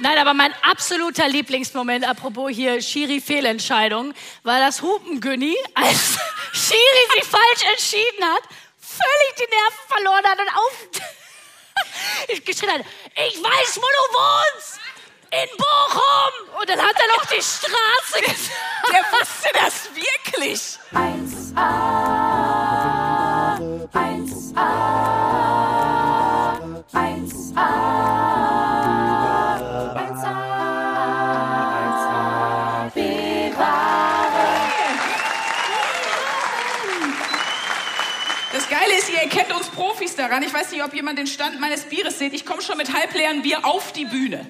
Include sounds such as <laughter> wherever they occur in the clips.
Nein, aber mein absoluter Lieblingsmoment, apropos hier Schiri-Fehlentscheidung, war das Hupengünni, als <laughs> Schiri sich falsch entschieden hat, völlig die Nerven verloren hat und auf <laughs> geschrien hat, ich weiß, wo du wohnst! In Bochum! Und dann hat er noch die Straße <laughs> gesagt. Der wusste das wirklich. 1a, daran. Ich weiß nicht, ob jemand den Stand meines Bieres sieht. Ich komme schon mit halbleeren Bier auf die Bühne.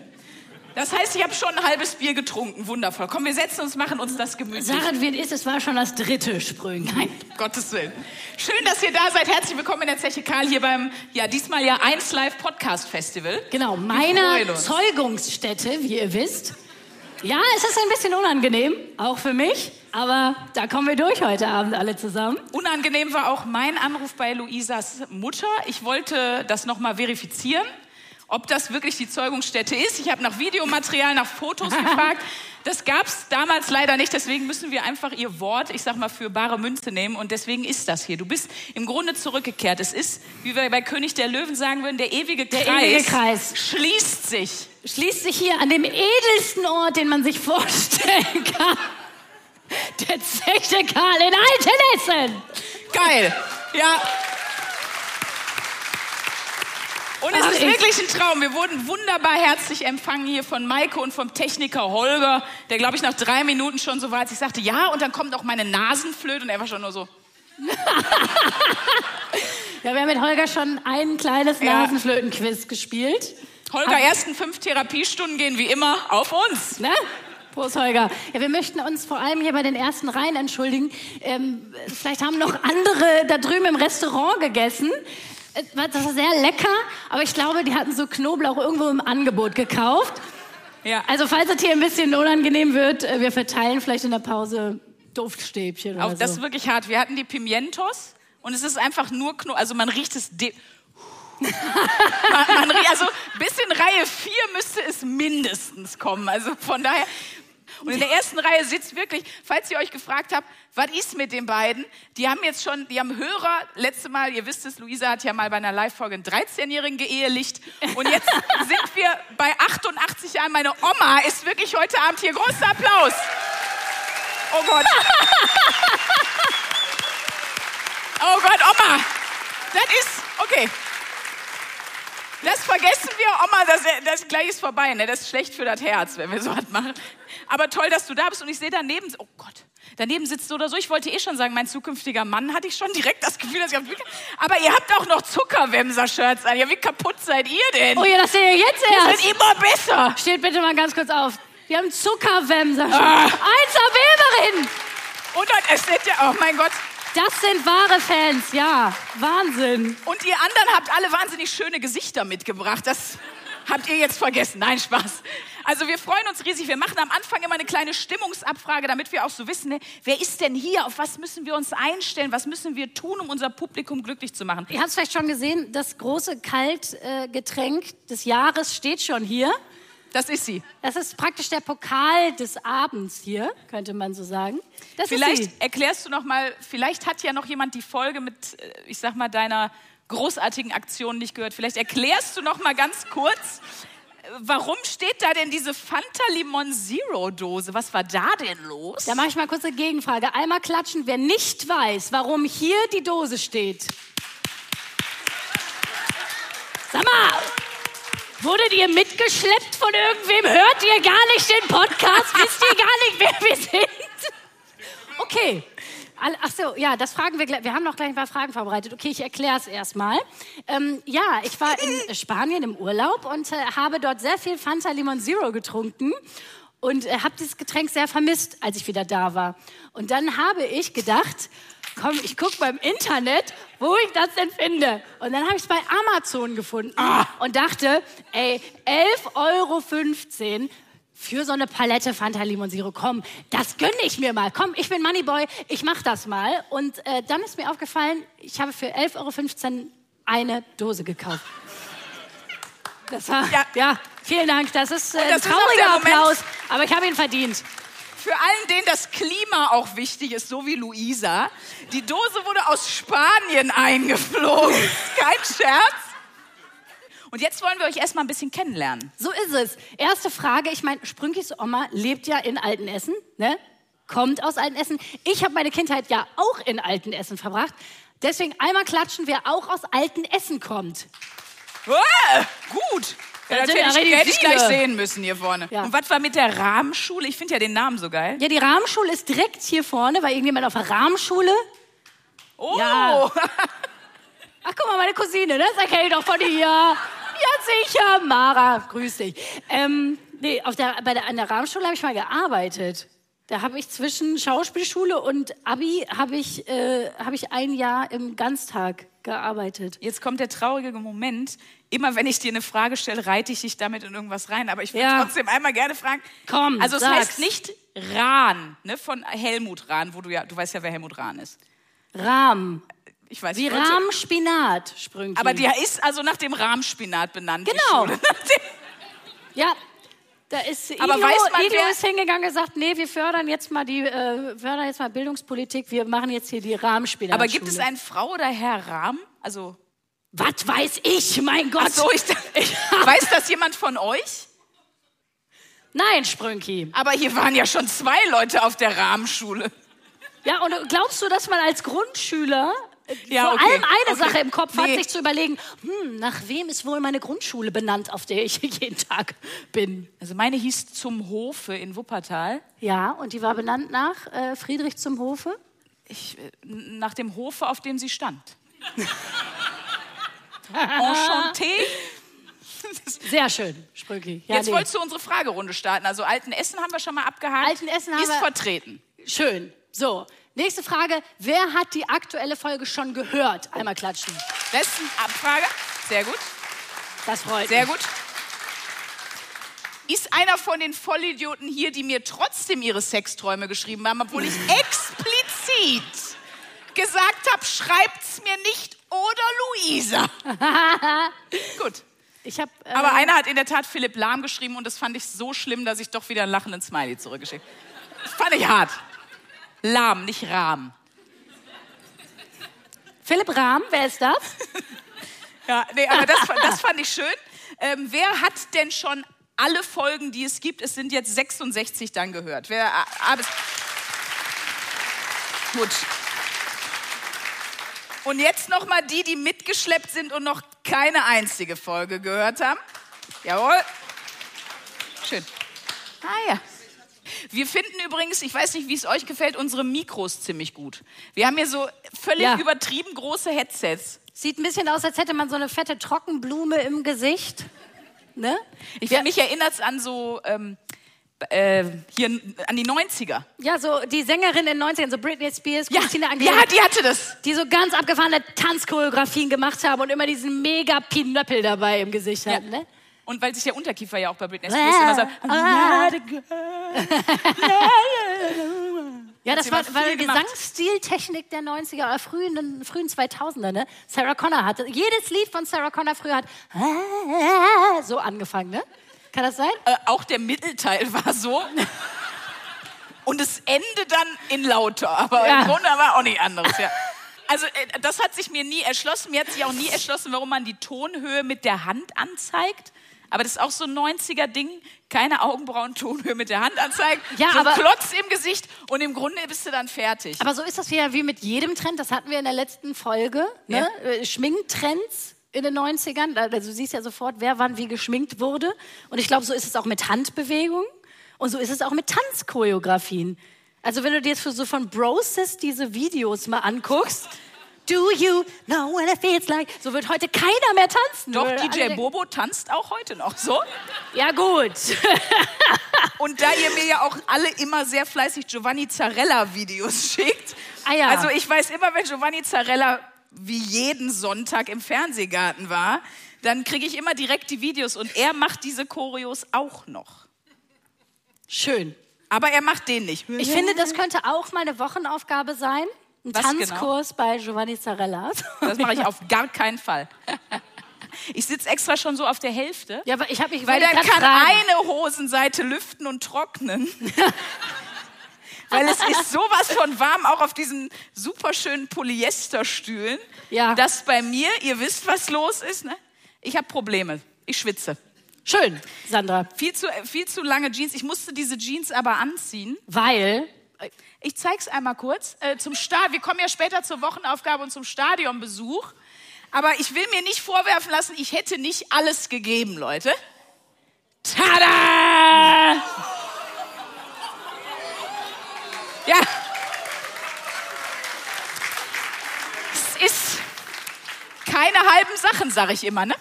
Das heißt, ich habe schon ein halbes Bier getrunken. Wundervoll. Komm, wir setzen uns, machen uns das gemütlich. Sagen wir es, es war schon das dritte Sprünglein. Gottes Willen. Schön, dass ihr da seid. Herzlich willkommen in der Zeche Karl hier beim, ja, diesmal ja 1 Live Podcast Festival. Genau, meiner Zeugungsstätte, wie ihr wisst. Ja, es ist ein bisschen unangenehm, auch für mich. Aber da kommen wir durch heute Abend alle zusammen. Unangenehm war auch mein Anruf bei Luisas Mutter. Ich wollte das nochmal verifizieren, ob das wirklich die Zeugungsstätte ist. Ich habe nach Videomaterial, nach Fotos <laughs> gefragt. Das gab es damals leider nicht, deswegen müssen wir einfach ihr Wort, ich sag mal, für bare Münze nehmen. Und deswegen ist das hier. Du bist im Grunde zurückgekehrt. Es ist, wie wir bei König der Löwen sagen würden, der ewige Kreis, der ewige Kreis. schließt sich. Schließt sich hier an dem edelsten Ort, den man sich vorstellen <laughs> kann. Der Zeche Karl in Altenessen. Geil. Ja. Und es ist wirklich ein Traum. Wir wurden wunderbar herzlich empfangen hier von Maike und vom Techniker Holger, der, glaube ich, nach drei Minuten schon so war, als ich sagte, ja, und dann kommt auch meine Nasenflöte. Und er war schon nur so. <laughs> ja, wir haben mit Holger schon ein kleines ja. Nasenflötenquiz gespielt. Holger, Hat ersten fünf Therapiestunden gehen wie immer auf uns. Ne? Prost, Holger. Ja, wir möchten uns vor allem hier bei den ersten Reihen entschuldigen. Ähm, vielleicht haben noch andere da drüben im Restaurant gegessen. Äh, das war sehr lecker, aber ich glaube, die hatten so Knoblauch irgendwo im Angebot gekauft. Ja. Also falls es hier ein bisschen unangenehm wird, äh, wir verteilen vielleicht in der Pause Duftstäbchen Auch so. das ist wirklich hart. Wir hatten die Pimientos und es ist einfach nur Knoblauch, also man riecht es <laughs> man, man, also bis in Reihe 4 müsste es mindestens kommen. Also von daher, und in der ersten Reihe sitzt wirklich, falls ihr euch gefragt habt, was ist mit den beiden? Die haben jetzt schon, die haben Hörer. Letzte Mal, ihr wisst es, Luisa hat ja mal bei einer Live-Folge einen 13-Jährigen geehelicht. Und jetzt <laughs> sind wir bei 88 Jahren. Meine Oma ist wirklich heute Abend hier. Großer Applaus. Oh Gott. <laughs> Oh Gott, Oma. Das ist, okay. Das vergessen wir, Oma, das, das gleich ist vorbei. Ne? Das ist schlecht für das Herz, wenn wir <laughs> so was machen. Aber toll, dass du da bist und ich sehe daneben, oh Gott, daneben sitzt du oder so. Ich wollte eh schon sagen, mein zukünftiger Mann hatte ich schon direkt das Gefühl, dass ich auf Aber ihr habt auch noch Zuckerwemser-Shirts an. Ja, wie kaputt seid ihr denn? Oh ja, das seht ihr jetzt erst. Das wird immer besser. Steht bitte mal ganz kurz auf. Wir haben Zuckerwemser-Shirts. Ah. Einser Weberin. Und es sind ja, oh mein Gott, das sind wahre Fans, ja. Wahnsinn. Und ihr anderen habt alle wahnsinnig schöne Gesichter mitgebracht. Das habt ihr jetzt vergessen. Nein, Spaß. Also wir freuen uns riesig. Wir machen am Anfang immer eine kleine Stimmungsabfrage, damit wir auch so wissen, ne, wer ist denn hier? Auf was müssen wir uns einstellen? Was müssen wir tun, um unser Publikum glücklich zu machen? Ihr habt es vielleicht schon gesehen, das große Kaltgetränk des Jahres steht schon hier. Das ist sie. Das ist praktisch der Pokal des Abends hier, könnte man so sagen. Das vielleicht erklärst du noch mal, vielleicht hat ja noch jemand die Folge mit, äh, ich sag mal, deiner großartigen Aktion nicht gehört. Vielleicht erklärst du noch mal ganz kurz, warum steht da denn diese Fanta Limon Zero Dose? Was war da denn los? Da mache ich mal kurz eine Gegenfrage. Einmal klatschen, wer nicht weiß, warum hier die Dose steht. Sag mal, Wurdet ihr mitgeschleppt von irgendwem? Hört ihr gar nicht den Podcast? Wisst ihr gar nicht, wer wir sind? Okay. Ach so, ja, das fragen wir gleich. Wir haben noch gleich ein paar Fragen vorbereitet. Okay, ich erkläre es erstmal. Ähm, ja, ich war in Spanien im Urlaub und äh, habe dort sehr viel Fanta Limon Zero getrunken und äh, habe dieses Getränk sehr vermisst, als ich wieder da war. Und dann habe ich gedacht, komm, ich gucke beim Internet, wo ich das denn finde. Und dann habe ich es bei Amazon gefunden ah. und dachte, ey, 11,15 Euro für so eine Palette Fanta Limon Zero. Komm, das gönne ich mir mal. Komm, ich bin Moneyboy, ich mache das mal. Und äh, dann ist mir aufgefallen, ich habe für 11,15 Euro eine Dose gekauft. Das war, Ja. ja. vielen Dank. Das ist äh, ein das ist auch trauriger Moment- Applaus, aber ich habe ihn verdient. Für allen, denen das Klima auch wichtig ist, so wie Luisa, die Dose wurde aus Spanien eingeflogen. <laughs> Kein Scherz. Und jetzt wollen wir euch erstmal ein bisschen kennenlernen. So ist es. Erste Frage, ich meine, Sprünkis Oma lebt ja in Altenessen, ne? kommt aus Altenessen. Ich habe meine Kindheit ja auch in Altenessen verbracht. Deswegen einmal klatschen, wer auch aus Altenessen kommt. Gut. Ja, Das hätte ich, richtig hätte ich gleich sehen müssen hier vorne. Ja. Und was war mit der Rahmenschule? Ich finde ja den Namen so geil. Ja, die Rahmenschule ist direkt hier vorne, weil irgendjemand auf der Rahmenschule. Oh, Ja. <laughs> Ach, guck mal, meine Cousine, ne? das erkenne ich doch von hier. Ja, sicher. Mara, grüß dich. Ähm, nee, auf der, bei der, an der Rahmenschule habe ich mal gearbeitet. Da habe ich zwischen Schauspielschule und Abi habe ich, äh, habe ich ein Jahr im Ganztag gearbeitet. Jetzt kommt der traurige Moment. Immer wenn ich dir eine Frage stelle, reite ich dich damit in irgendwas rein. Aber ich würde Ja. trotzdem einmal gerne fragen. Komm, Also es sag's. heißt nicht Rahn, ne, von Helmut Rahn, wo du ja, du weißt ja, wer Helmut Rahn ist. Rahm. Ich weiß Wie Rahmspinat, Sprünki. Aber der ist also nach dem Rahmspinat benannt. Genau. <laughs> Ja, da ist Aber Iglo, weiß man, Iglo ist hingegangen und gesagt, nee, wir fördern jetzt mal die, äh, fördern jetzt mal Bildungspolitik, wir machen jetzt hier die Rahmenspinat. Aber gibt es einen Frau oder Herr Rahm? Also, Was weiß ich, mein Gott. ach so, ich, weiß das jemand von euch? Nein, Sprünki. Aber hier waren ja schon zwei Leute auf der Rahmenschule. Ja, und glaubst du, dass man als Grundschüler Ja, vor okay, allem eine okay. Sache im Kopf hat, Nee. sich zu überlegen, hm, nach wem ist wohl meine Grundschule benannt, auf der ich <laughs> jeden Tag bin? Also meine hieß Zum Hofe in Wuppertal. Ja, und die war benannt nach äh, Friedrich zum Hofe. Ich, äh, nach dem Hofe, auf dem sie stand. <laughs> Enchanté. Sehr schön, Sprünki. Ja, Jetzt nee. wolltest du unsere Fragerunde starten. Also Altenessen haben wir schon mal abgehakt. Altenessen haben Ist wir- vertreten. Schön. So, nächste Frage. Wer hat die aktuelle Folge schon gehört? Einmal klatschen. Besten Abfrage. Sehr gut. Das freut Sehr mich. gut. Ist einer von den Vollidioten hier, die mir trotzdem ihre Sexträume geschrieben haben, obwohl ich <laughs> explizit gesagt habe, schreibt's mir nicht oder Luisa. <laughs> Gut. Ich habe äh, Aber einer hat in der Tat Philipp Lahm geschrieben und das fand ich so schlimm, dass ich doch wieder einen lachenden Smiley zurückgeschickt habe. Das fand ich hart. Lahm, nicht Rahm. Philipp Rahm, wer ist das? Ja, nee, aber das, das <laughs> fand ich schön. Ähm, wer hat denn schon alle Folgen, die es gibt, es sind jetzt 66 dann gehört? Wer, ah, ah, Gut. Und jetzt noch mal die, die mitgeschleppt sind und noch keine einzige Folge gehört haben. Jawohl. Schön. Ah ja. Wir finden übrigens, ich weiß nicht, wie es euch gefällt, unsere Mikros ziemlich gut. Wir haben hier so völlig Ja. übertrieben große Headsets. Sieht ein bisschen aus, als hätte man so eine fette Trockenblume im Gesicht. Ne? Ich, Mich erinnert es an so, ähm, äh, hier an die 90er. Ja, so die Sängerin in den 90ern, so Britney Spears, Christina Aguilera, ja, die hatte das. die so ganz abgefahrene Tanzchoreografien gemacht haben und immer diesen mega Pinöppel dabei im Gesicht Ja. hatten. Ne? Und weil sich der Unterkiefer ja auch bei Britney Spears immer so. <laughs> Ja, das war, war die. Gesangsstiltechnik der 90er oder frühen, frühen 2000er. Ne? Sarah Connor hatte, jedes Lied von Sarah Connor früher hat <laughs> so angefangen. Ne? Kann das sein? Äh, auch der Mittelteil <laughs> war so. Und das Ende dann in lauter, aber Ja. im Grunde war auch nicht anderes. Ja. Also äh, das hat sich mir nie erschlossen. Mir hat sich auch nie erschlossen, warum man die Tonhöhe mit der Hand anzeigt. Aber das ist auch so ein 90er-Ding. Keine Augenbrauen, Tonhöhe mit der Hand anzeigen. Ja, so aber- Klotz im Gesicht und im Grunde bist du dann fertig. Aber so ist das ja wie mit jedem Trend. Das hatten wir in der letzten Folge. Ne? Äh, Schminktrends in den 90ern. Da- Also du siehst ja sofort, wer wann wie geschminkt wurde. Und ich glaube, so ist es auch mit Handbewegungen. Und so ist es auch mit Tanzchoreografien. Also wenn du dir jetzt für so von Broses diese Videos mal anguckst, Do you know what it feels like? So wird heute keiner mehr tanzen. Doch, DJ Bobo tanzt auch heute noch so. Ja gut. <laughs> Und da ihr mir ja auch alle immer sehr fleißig Giovanni Zarella-Videos schickt. Ah ja. Also ich weiß immer, wenn Giovanni Zarella wie jeden Sonntag im Fernsehgarten war, dann kriege ich immer direkt die Videos und er macht diese Choreos auch noch. Schön. Aber er macht den nicht. Ich finde, das könnte auch mal eine Wochenaufgabe sein. Ein Was genau? Tanzkurs bei Giovanni Zarella. Das mache ich auf gar keinen Fall. <laughs> Ich sitze extra schon so auf der Hälfte. Ja, aber ich habe mich Weil dann kann fragen. eine Hosenseite lüften und trocknen. <laughs> Weil es ist sowas von warm, auch auf diesen super schönen Polyesterstühlen, Ja. dass bei mir, ihr wisst, was los ist, ne? Ich habe Probleme. Ich schwitze. Schön, Sandra. Viel zu, viel zu lange Jeans. Ich musste diese Jeans aber anziehen. Weil, Ich zeig's einmal kurz. Äh, zum. Wir kommen ja später zur Wochenaufgabe und zum Stadionbesuch. Aber ich will mir nicht vorwerfen lassen, ich hätte nicht alles gegeben, Leute. Tada! Ja. Es ist keine halben Sachen, sage ich immer, ne?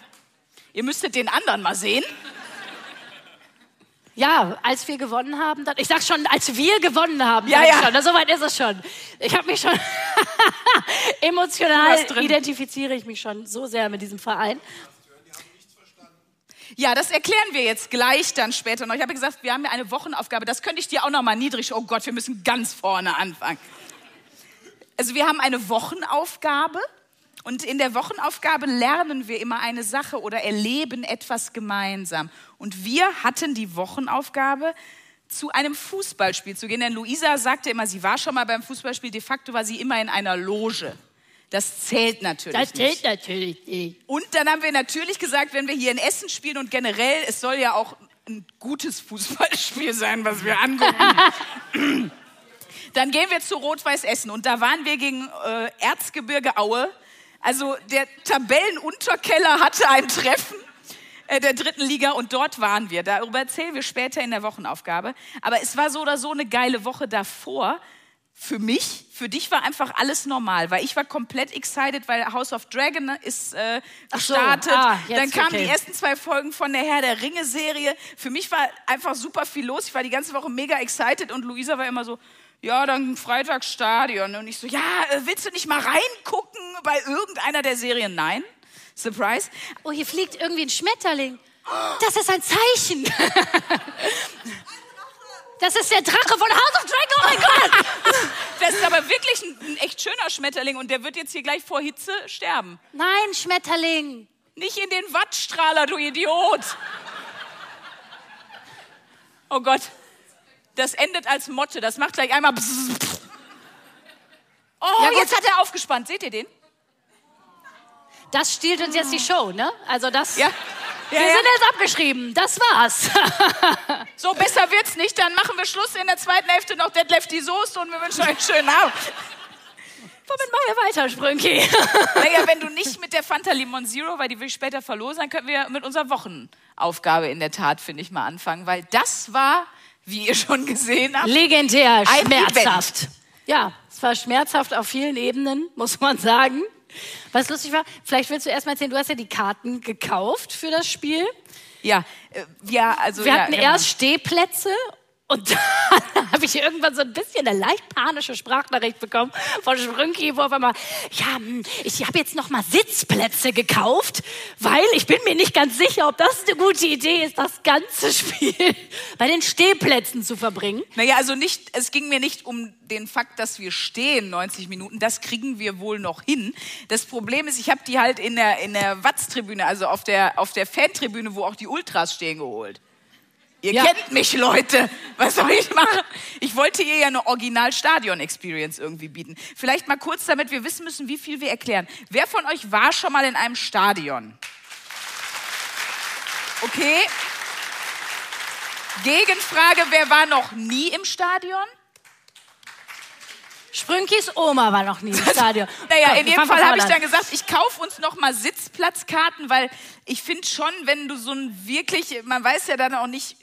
Ihr müsstet den anderen mal sehen. Ja, als wir gewonnen haben, dann, ich sag schon, als wir gewonnen haben, Ja, ja. schon, na, soweit ist es schon. Ich habe mich schon <laughs> emotional identifiziere ich mich schon so sehr mit diesem Verein. Ja, das erklären wir jetzt gleich dann später noch. Ich habe gesagt, wir haben ja eine Wochenaufgabe. Das könnte ich dir auch noch mal niedrig. Oh Gott, wir müssen ganz vorne anfangen. Also wir haben eine Wochenaufgabe und in der Wochenaufgabe lernen wir immer eine Sache oder erleben etwas gemeinsam. Und wir hatten die Wochenaufgabe, zu einem Fußballspiel zu gehen. Denn Luisa sagte immer, sie war schon mal beim Fußballspiel. De facto war sie immer in einer Loge. Das zählt natürlich Das nicht. zählt natürlich nicht. Und dann haben wir natürlich gesagt, wenn wir hier in Essen spielen und generell, es soll ja auch ein gutes Fußballspiel sein, was wir angucken. <laughs> dann gehen wir zu Rot-Weiß Essen und da waren wir gegen äh, Erzgebirge Aue. Also der Tabellenunterkeller hatte ein Treffen äh, der dritten Liga und dort waren wir. Darüber erzählen wir später in der Wochenaufgabe. Aber es war so oder so eine geile Woche davor. Für mich, für dich war einfach alles normal, weil ich war komplett excited, weil House of Dragon ist äh, Ach so, gestartet. ah, Dann kamen okay. die ersten zwei Folgen von der Herr der Ringe Serie. Für mich war einfach super viel los. Ich war die ganze Woche mega excited und Luisa war immer so, ja, dann Freitagsstadion. Und ich so, ja, äh, willst du nicht mal reingucken bei irgendeiner der Serien? Nein. Surprise. Oh, hier fliegt irgendwie ein Schmetterling. Das ist ein Zeichen. <laughs> Das ist der Drache von House of Dragon. Oh mein Gott. <laughs> Das ist aber wirklich ein, ein echt schöner Schmetterling und der wird jetzt hier gleich vor Hitze sterben. Nein, Schmetterling. Nicht in den Wattstrahler, du Idiot. Oh Gott. Das endet als Motte. Das macht gleich einmal. Oh, Ja, jetzt hat er aufgespannt. Seht ihr den? Das stiehlt uns jetzt die Show, ne? Also das. Ja. Wir Ja, ja. sind jetzt abgeschrieben. Das war's. <laughs> So, besser wird's nicht. Dann machen wir Schluss in der zweiten Hälfte noch Dead Lefty Soße und wir wünschen euch einen schönen Abend. Womit machen wir weiter, Sprünki? <laughs> Naja, wenn du nicht mit der Fanta Limon Zero, weil die will ich später verlosen, dann können wir mit unserer Wochenaufgabe in der Tat, finde ich, mal anfangen. Weil das war, wie ihr schon gesehen habt, Legendär, Ein schmerzhaft. Ja, es war schmerzhaft auf vielen Ebenen, muss man sagen. Was lustig war, vielleicht willst du erst mal erzählen, du hast ja die Karten gekauft für das Spiel. ja, äh, ja, also Wir ja, hatten genau. erst Stehplätze und <laughs> dann habe ich irgendwann so ein bisschen eine leicht panische Sprachnachricht bekommen von Sprünki, wo auf einmal, ja, hm, ich habe jetzt noch mal Sitzplätze gekauft, weil ich bin mir nicht ganz sicher, ob das eine gute Idee ist, das ganze <laughs> Spiel bei den Stehplätzen zu verbringen. Naja, also nicht, es ging mir nicht um den Fakt, dass wir stehen 90 Minuten, das kriegen wir wohl noch hin. Das Problem ist, ich habe die halt in der, in der Watz-Tribüne, also auf der, auf der Fantribüne, wo auch die Ultras stehen, geholt. Ihr Ja. kennt mich, Leute. Was soll ich machen? Ich wollte ihr ja eine Original-Stadion-Experience irgendwie bieten. Vielleicht mal kurz, damit wir wissen müssen, wie viel wir erklären. Wer von euch war schon mal in einem Stadion? Okay. Gegenfrage, wer war noch nie im Stadion? Sprünkis Oma war noch nie im Stadion. <laughs> Naja, in jedem Fall habe ich dann gesagt, ich kaufe uns noch mal Sitzplatzkarten, weil ich finde schon, wenn du so ein wirklich, man weiß ja dann auch nicht,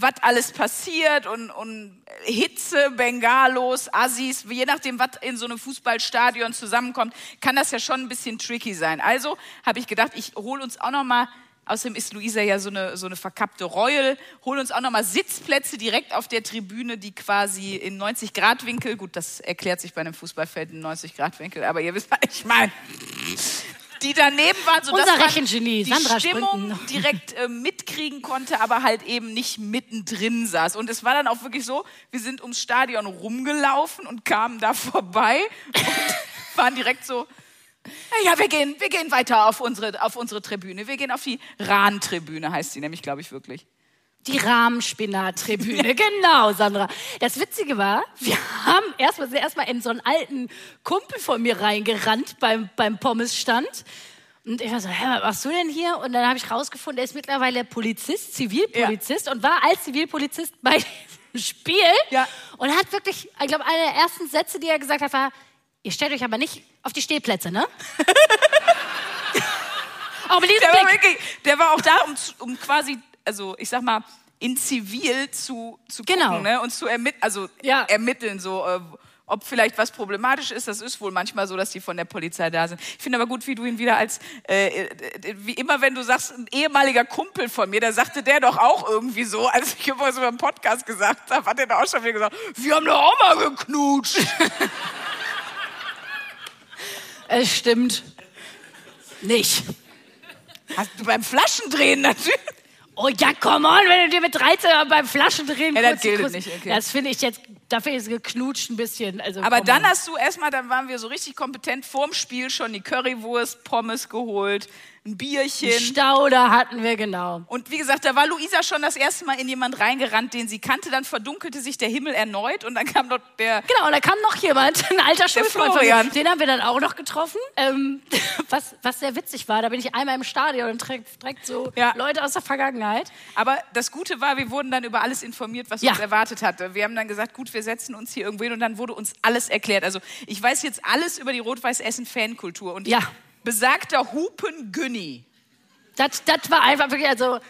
was alles passiert und, und Hitze, Bengalos, Assis, je nachdem, was in so einem Fußballstadion zusammenkommt, kann das ja schon ein bisschen tricky sein. Also habe ich gedacht, ich hole uns auch noch mal Außerdem ist Luisa ja so eine, so eine verkappte Royal. Hol uns auch nochmal Sitzplätze direkt auf der Tribüne, die quasi in 90-Grad-Winkel, gut, das erklärt sich bei einem Fußballfeld in 90-Grad-Winkel, aber ihr wisst, was ich meine. Die daneben waren, sodass Unser man Rechengenie, die Sandra Stimmung direkt äh, mitkriegen konnte, aber halt eben nicht mittendrin saß. Und es war dann auch wirklich so, wir sind ums Stadion rumgelaufen und kamen da vorbei und <laughs> waren direkt so, Ja, wir gehen, wir gehen weiter auf unsere, auf unsere Tribüne. Wir gehen auf die Rahn-Tribüne, heißt sie nämlich, glaube ich, wirklich. Die Rahmenspinner-Tribüne, <laughs> genau, Sandra. Das Witzige war, wir haben erstmal erstmal in so einen alten Kumpel von mir reingerannt beim, beim Pommesstand. Und ich war so, hä, was machst du denn hier? Und dann habe ich rausgefunden, er ist mittlerweile Polizist, Zivilpolizist ja. und war als Zivilpolizist bei diesem Spiel. Ja. Und hat wirklich, ich glaube, einer der ersten Sätze, die er gesagt hat, war, ihr stellt euch aber nicht auf die Stehplätze, ne? <laughs> aber der war, wirklich, der war auch da, um, um quasi, also ich sag mal, in Zivil zu, zu gucken genau. ne? und zu ermitteln, also ja. ermitteln, so äh, ob vielleicht was problematisch ist. Das ist wohl manchmal so, dass die von der Polizei da sind. Ich finde aber gut, wie du ihn wieder als, äh, äh, wie immer, wenn du sagst, ein ehemaliger Kumpel von mir, da sagte der doch auch irgendwie so, <laughs> als ich über so einen Podcast gesagt habe, hat er doch auch schon wieder gesagt, wir haben doch auch mal geknutscht. <laughs> es stimmt. Nicht. Hast du beim Flaschendrehen natürlich. Oh ja, come on, wenn du dir mit 13 beim Flaschendrehen ja, das gilt nicht. Okay. Das finde ich jetzt, dafür ist geknutscht ein bisschen. Also, Aber dann on. hast du erstmal, dann waren wir so richtig kompetent vorm Spiel schon die Currywurst, Pommes geholt, ein Bierchen. Stauder hatten wir, genau. Und wie gesagt, da war Luisa schon das erste Mal in jemand reingerannt, den sie kannte. Dann verdunkelte sich der Himmel erneut und dann kam dort der. Genau, und da kam noch jemand, <laughs> ein alter Schulfreund von mir. Den haben wir dann auch noch getroffen. Ähm, <laughs> was, was sehr witzig war, da bin ich einmal im Stadion und direkt, direkt so ja. Leute aus der Vergangenheit. Aber das Gute war, wir wurden dann über alles informiert, was ja. uns erwartet hatte. Wir haben dann gesagt, gut, wir setzen uns hier irgendwo hin und dann wurde uns alles erklärt. Also ich weiß jetzt alles über die Rot-Weiß-Essen-Fankultur. Und ja. Besagter Hupen Günni das, das war einfach wirklich, also.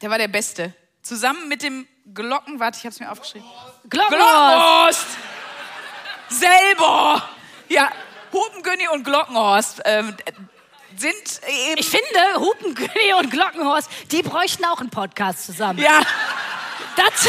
Der war der Beste. Zusammen mit dem Glocken, warte, ich hab's mir aufgeschrieben. Glockenhorst! Selber! Ja, Hupengünni und Glockenhorst ähm, sind eben. Ich finde, Hupengünni und Glockenhorst, die bräuchten auch einen Podcast zusammen. Ja. Das.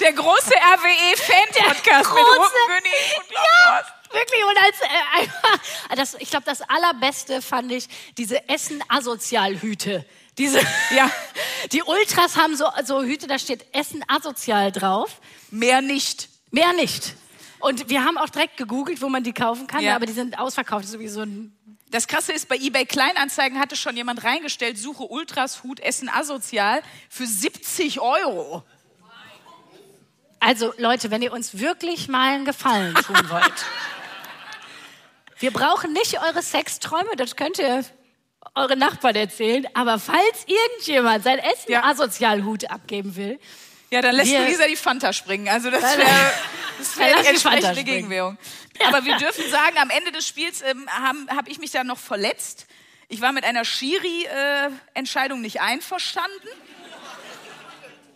Der große RWE-Fan-Podcast mit Hupengünni und Glockenhorst. Ja. Wirklich, und als, äh, <laughs> das, ich glaube, das Allerbeste fand ich diese Essen-Asozial-Hüte. Diese, <laughs> ja. <laughs> Die Ultras haben so, so Hüte, da steht Essen asozial drauf. Mehr nicht. Mehr nicht. Und wir haben auch direkt gegoogelt, wo man die kaufen kann, ja. aber die sind ausverkauft. So wie so ein das Krasse ist, bei eBay Kleinanzeigen hatte schon jemand reingestellt, suche Ultras Hut Essen asozial für 70 Euro. Also Leute, wenn ihr uns wirklich mal einen Gefallen tun wollt, wir brauchen nicht eure Sexträume, das könnt ihr eure Nachbarn erzählen. Aber falls irgendjemand sein Essen ja. asozial abgeben will, ja, dann lässt wir, Luisa die Fanta springen. Also das wäre wär die entsprechende Gegenwährung. Aber wir dürfen sagen, am Ende des Spiels ähm, habe hab ich mich dann noch verletzt. Ich war mit einer Schiri-Entscheidung äh, nicht einverstanden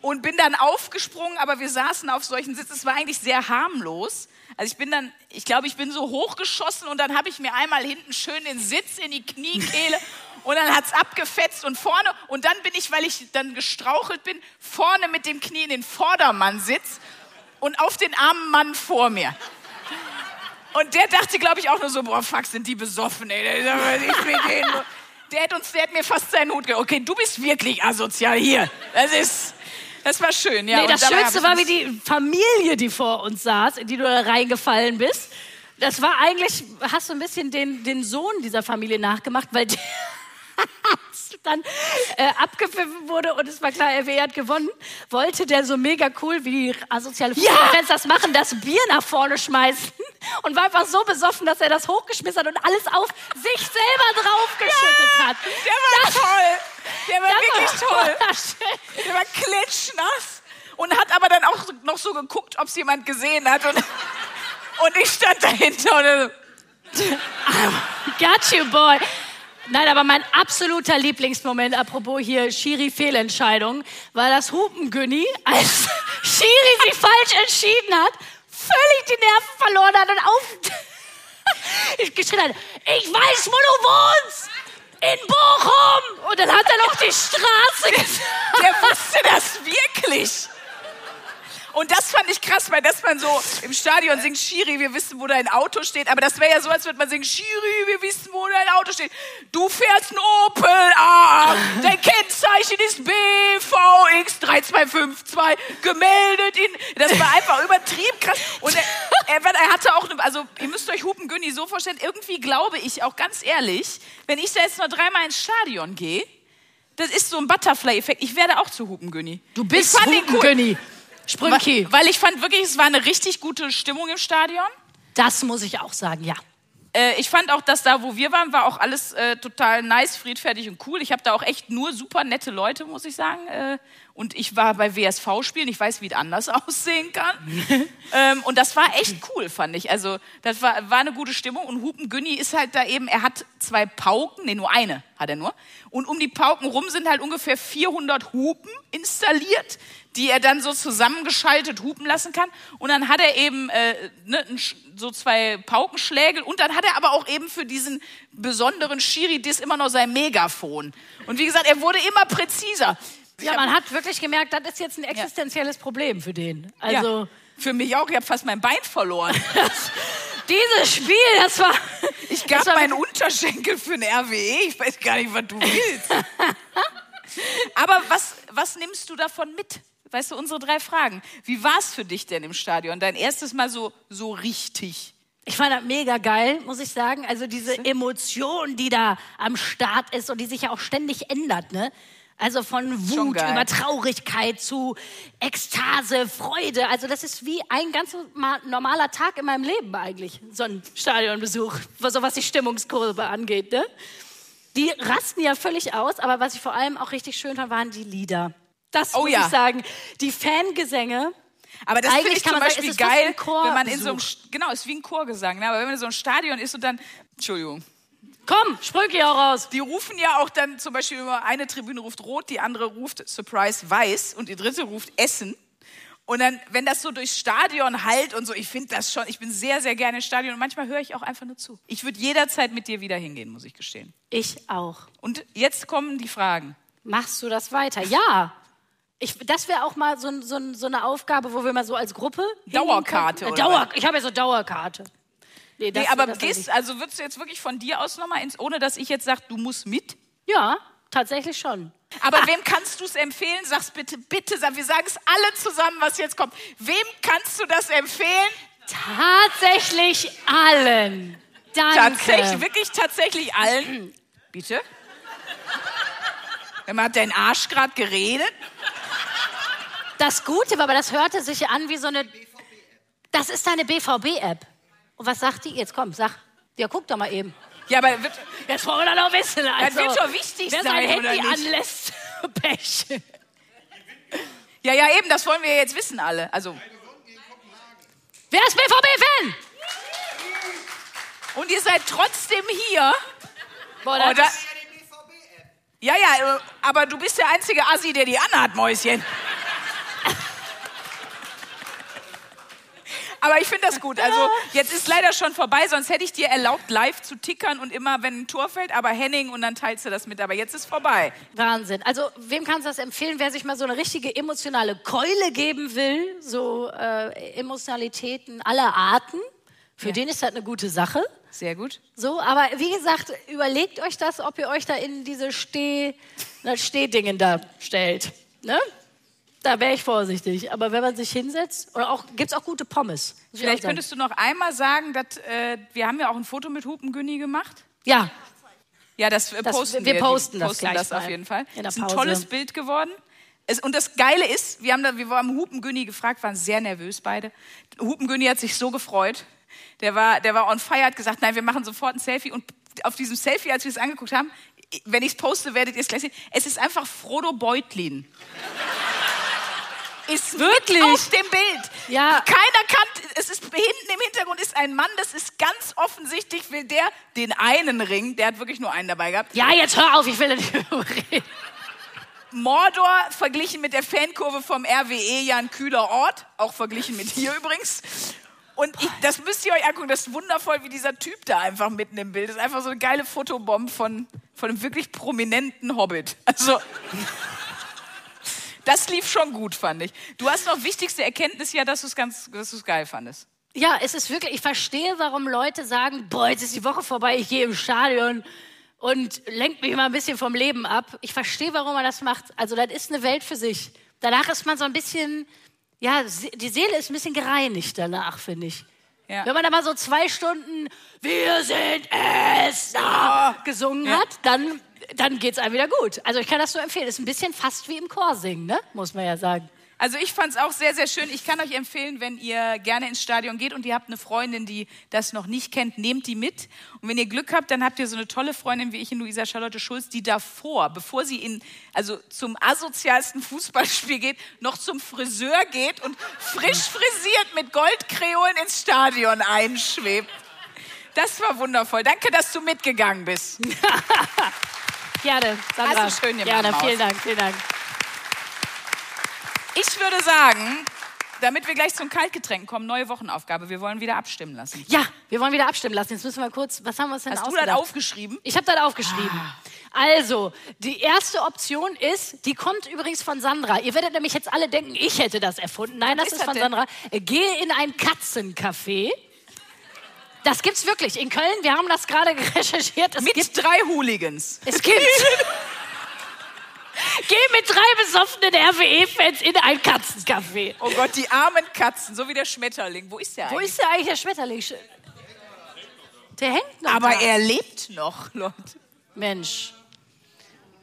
und bin dann aufgesprungen, aber wir saßen auf solchen Sitzen. Es war eigentlich sehr harmlos. Also ich bin dann, ich glaube, ich bin so hochgeschossen und dann habe ich mir einmal hinten schön den Sitz in die Kniekehle <laughs> und dann hat es abgefetzt und vorne und dann bin ich, weil ich dann gestrauchelt bin, vorne mit dem Knie in den Vordermann-Sitz und auf den armen Mann vor mir. Und der dachte, glaube ich, auch nur so, boah, fuck, sind die besoffen, ey. Der <laughs> hat, uns, der hat mir fast seinen Hut gegeben. Okay, du bist wirklich asozial hier. Das ist, das war schön, ja. Nee, das Schönste war wie die Familie, die vor uns saß, in die du da reingefallen bist. Das war eigentlich, hast du ein bisschen den, den Sohn dieser Familie nachgemacht, weil der <laughs> dann äh, abgepfiffen wurde und es war klar, RW hat gewonnen, wollte der so mega cool wie asoziale Fußballfans ja. das machen, das Bier nach vorne schmeißen <laughs> und war einfach so besoffen, dass er das hochgeschmissen hat und alles auf sich selber draufgeschüttet ja, hat. Der war das, toll. Der war wirklich toll. <laughs> Der war klitschnass und hat aber dann auch noch so geguckt, ob es jemand gesehen hat und, und ich stand dahinter und Got you, boy. Nein, aber mein absoluter Lieblingsmoment, apropos hier Schiri-Fehlentscheidung, war das Hupengünni, als <laughs> Schiri sich falsch entschieden hat, völlig die Nerven verloren hat und auf <laughs> geschrien hat, ich weiß, wo du wohnst! In Bochum! Und dann hat er noch die Straße gesagt. <laughs> Der wusste das wirklich. Und das fand ich krass, weil dass man so im Stadion singt, Schiri, wir wissen, wo dein Auto steht. Aber das wäre ja so, als würde man singen, Schiri, wir wissen, wo dein Auto steht. Du fährst ein Opel A, dein Kennzeichen ist BVX 3252, gemeldet in... Das war einfach übertrieben krass. Und, der, er, er hatte auch, eine, also ihr müsst euch Hupen Günni so vorstellen, irgendwie glaube ich auch ganz ehrlich, wenn ich da jetzt noch dreimal ins Stadion gehe, das ist so ein Butterfly-Effekt, ich werde auch zu Hupen Günni. Du bist den cool. Sprünki. Weil ich fand wirklich, es war eine richtig gute Stimmung im Stadion. Das muss ich auch sagen, ja. Äh, ich fand auch, dass da, wo wir waren, war auch alles äh, total nice, friedfertig und cool. Ich habe da auch echt nur super nette Leute, muss ich sagen. Äh, und ich war bei WSV-Spielen, ich weiß, wie es anders <laughs> aussehen kann. <laughs> ähm, und das war echt cool, fand ich. Also, das war, war eine gute Stimmung. Und Hupen Günni ist halt da eben, er hat zwei Pauken, nee, nur eine hat er nur. Und um die Pauken rum sind halt ungefähr 400 Hupen installiert, die er dann so zusammengeschaltet hupen lassen kann. Und dann hat er eben äh, ne, so zwei Paukenschlägel und dann hat er aber auch eben für diesen besonderen Schiri-Diss immer noch sein Megafon. Und wie gesagt, er wurde immer präziser. Ja, man hat wirklich gemerkt, das ist jetzt ein existenzielles. Problem für den. Also ja, für mich auch. Ich habe fast mein Bein verloren. <laughs> Dieses Spiel, das war. Ich gab meinen Unterschenkel für ein RWE. Ich weiß gar nicht, was du willst. <laughs> Aber was, was nimmst du davon mit? Weißt du, unsere drei Fragen. Wie war es für dich denn im Stadion? Dein erstes Mal so, so richtig? Ich fand das mega geil, muss ich sagen. Also diese Emotion, die da am Start ist und die sich ja auch ständig ändert, ne? Also von Wut über Traurigkeit zu Ekstase, Freude. Also das ist wie ein ganz normaler Tag in meinem Leben eigentlich, so ein Stadionbesuch, so was die Stimmungskurve angeht. Ne? Die rasten ja völlig aus, aber was ich vor allem auch richtig schön fand, waren die Lieder. Das oh, muss ja. ich sagen. Die Fangesänge. Aber das finde ich zum Beispiel sagen, geil, wenn man in so einem, genau, ist wie ein Chorgesang, ne? aber wenn man in so einem Stadion ist und dann, Entschuldigung. Komm, Sprüche auch raus. Die rufen ja auch dann zum Beispiel immer, eine Tribüne ruft rot, die andere ruft Surprise weiß und die dritte ruft Essen. Und dann, wenn das so durchs Stadion halt und so, ich finde das schon, ich bin sehr, sehr gerne im Stadion und manchmal höre ich auch einfach nur zu. Ich würde jederzeit mit dir wieder hingehen, muss ich gestehen. Ich auch. Und jetzt kommen die Fragen. Machst du das weiter? Ja. Ich, das wäre auch mal so, so, so, eine Aufgabe, wo wir mal so als Gruppe. Dauerkarte. Oder Dauer, ich habe ja so Dauerkarte. Nee, nee aber gehst, also würdest du jetzt wirklich von dir aus nochmal ins, ohne dass ich jetzt sage, du musst mit? Ja, tatsächlich schon. Aber ah. wem kannst du es empfehlen? Sag's bitte, bitte, sag, wir sagen es alle zusammen, was jetzt kommt. Wem kannst du das empfehlen? Tatsächlich allen. Danke. Tatsächlich, wirklich tatsächlich allen? Bitte? Wenn man hat deinen Arsch gerade geredet? Das Gute war, aber das hörte sich an wie so eine. Das ist deine BVB-App. Und was sagt die? Jetzt komm, sag. Ja, guck doch mal eben. Ja, aber wird, jetzt wollen wir doch wissen. Also, das wird schon wichtig wer sein, sein Handy anlässt, <laughs> Pech. Ja, ja, eben, das wollen wir jetzt wissen alle. Also. Wer ist BVB-Fan? Und ihr seid trotzdem hier. Boah, das da, ja, ja, aber du bist der einzige Assi, der die anhat, Mäuschen. Aber ich finde das gut. Also jetzt ist leider schon vorbei, sonst hätte ich dir erlaubt, live zu tickern und immer, wenn ein Tor fällt, aber Henning und dann teilst du das mit. Aber jetzt ist vorbei. Wahnsinn. Also wem kannst du das empfehlen, wer sich mal so eine richtige emotionale Keule geben will, so äh, Emotionalitäten aller Arten? Für ja. den ist das eine gute Sache. Sehr gut. So, aber wie gesagt, überlegt euch das, ob ihr euch da in diese Steh, Stehdingen da stellt. Ne? Da wäre ich vorsichtig. Aber wenn man sich hinsetzt, oder auch gibt es auch gute Pommes. Vielleicht könntest du noch einmal sagen, dass äh, wir haben ja auch ein Foto mit Hupengünni gemacht. Ja. Ja, das, äh, das posten wir. Wir posten das, posten das auf jeden Fall. Das ist ein tolles Bild geworden. Es, und das Geile ist, wir haben, da, wir haben Hupengünni gefragt, waren sehr nervös beide. Hupengünni hat sich so gefreut. Der war, der war on fire, hat gesagt, nein, wir machen sofort ein Selfie. Und auf diesem Selfie, als wir es angeguckt haben, wenn ich es poste, werdet ihr es gleich sehen. Es ist einfach Frodo Beutlin ist wirklich auf dem Bild. Ja. Keiner kann, es ist hinten im Hintergrund ist ein Mann, das ist ganz offensichtlich, will der den einen Ring, der hat wirklich nur einen dabei gehabt. Ja, jetzt hör auf, ich will nicht reden. Mordor verglichen mit der Fankurve vom RWE ja ein kühler Ort, auch verglichen mit hier übrigens. Und ich, das müsst ihr euch angucken, das ist wundervoll, wie dieser Typ da einfach mitten im Bild ist. Einfach so eine geile Fotobombe von, von einem wirklich prominenten Hobbit. Also. Das lief schon gut, fand ich. Du hast noch wichtigste Erkenntnis ja, dass du es ganz, dass du es geil fandest. Ja, es ist wirklich, ich verstehe, warum Leute sagen, boah, jetzt ist die Woche vorbei, ich gehe im Stadion und lenkt mich mal ein bisschen vom Leben ab. Ich verstehe, warum man das macht. Also, das ist eine Welt für sich. Danach ist man so ein bisschen, ja, die Seele ist ein bisschen gereinigt danach, finde ich. Ja. Wenn man da mal so zwei Stunden Wir sind es da gesungen Ja. hat, dann, dann geht's einem wieder gut. Also ich kann das nur empfehlen. Ist ein bisschen fast wie im Chor singen, ne? Muss man ja sagen. Also ich fand es auch sehr, sehr schön. Ich kann euch empfehlen, wenn ihr gerne ins Stadion geht und ihr habt eine Freundin, die das noch nicht kennt, nehmt die mit. Und wenn ihr Glück habt, dann habt ihr so eine tolle Freundin wie ich in Luisa Charlotte Schulz, die davor, bevor sie in, also zum asozialsten Fußballspiel geht, noch zum Friseur geht und frisch frisiert mit Goldkreolen ins Stadion einschwebt. Das war wundervoll. Danke, dass du mitgegangen bist. <laughs> Gerne, Sandra. Hast du schön gemacht, Gerne, vielen Dank, vielen Dank. Ich würde sagen, damit wir gleich zum Kaltgetränk kommen, neue Wochenaufgabe. Wir wollen wieder abstimmen lassen. Ja, wir wollen wieder abstimmen lassen. Jetzt müssen wir kurz, was haben wir uns denn Hast du das aufgeschrieben? Ich habe das aufgeschrieben. Also, die erste Option ist, die kommt übrigens von Sandra. Ihr werdet nämlich jetzt alle denken, ich hätte das erfunden. Nein, das ist ist, von? Sandra. Gehe in ein Katzencafé. Das gibt's wirklich in Köln. Wir haben das gerade <laughs> recherchiert. Es Mit gibt, drei Hooligans. es gibt. <laughs> Geh mit drei besoffenen RWE-Fans in ein Katzencafé. Oh Gott, die armen Katzen, so wie der Schmetterling. Wo ist der Wo eigentlich? ist denn eigentlich der Schmetterling? Der hängt noch Aber da. er lebt noch, Leute. Mensch.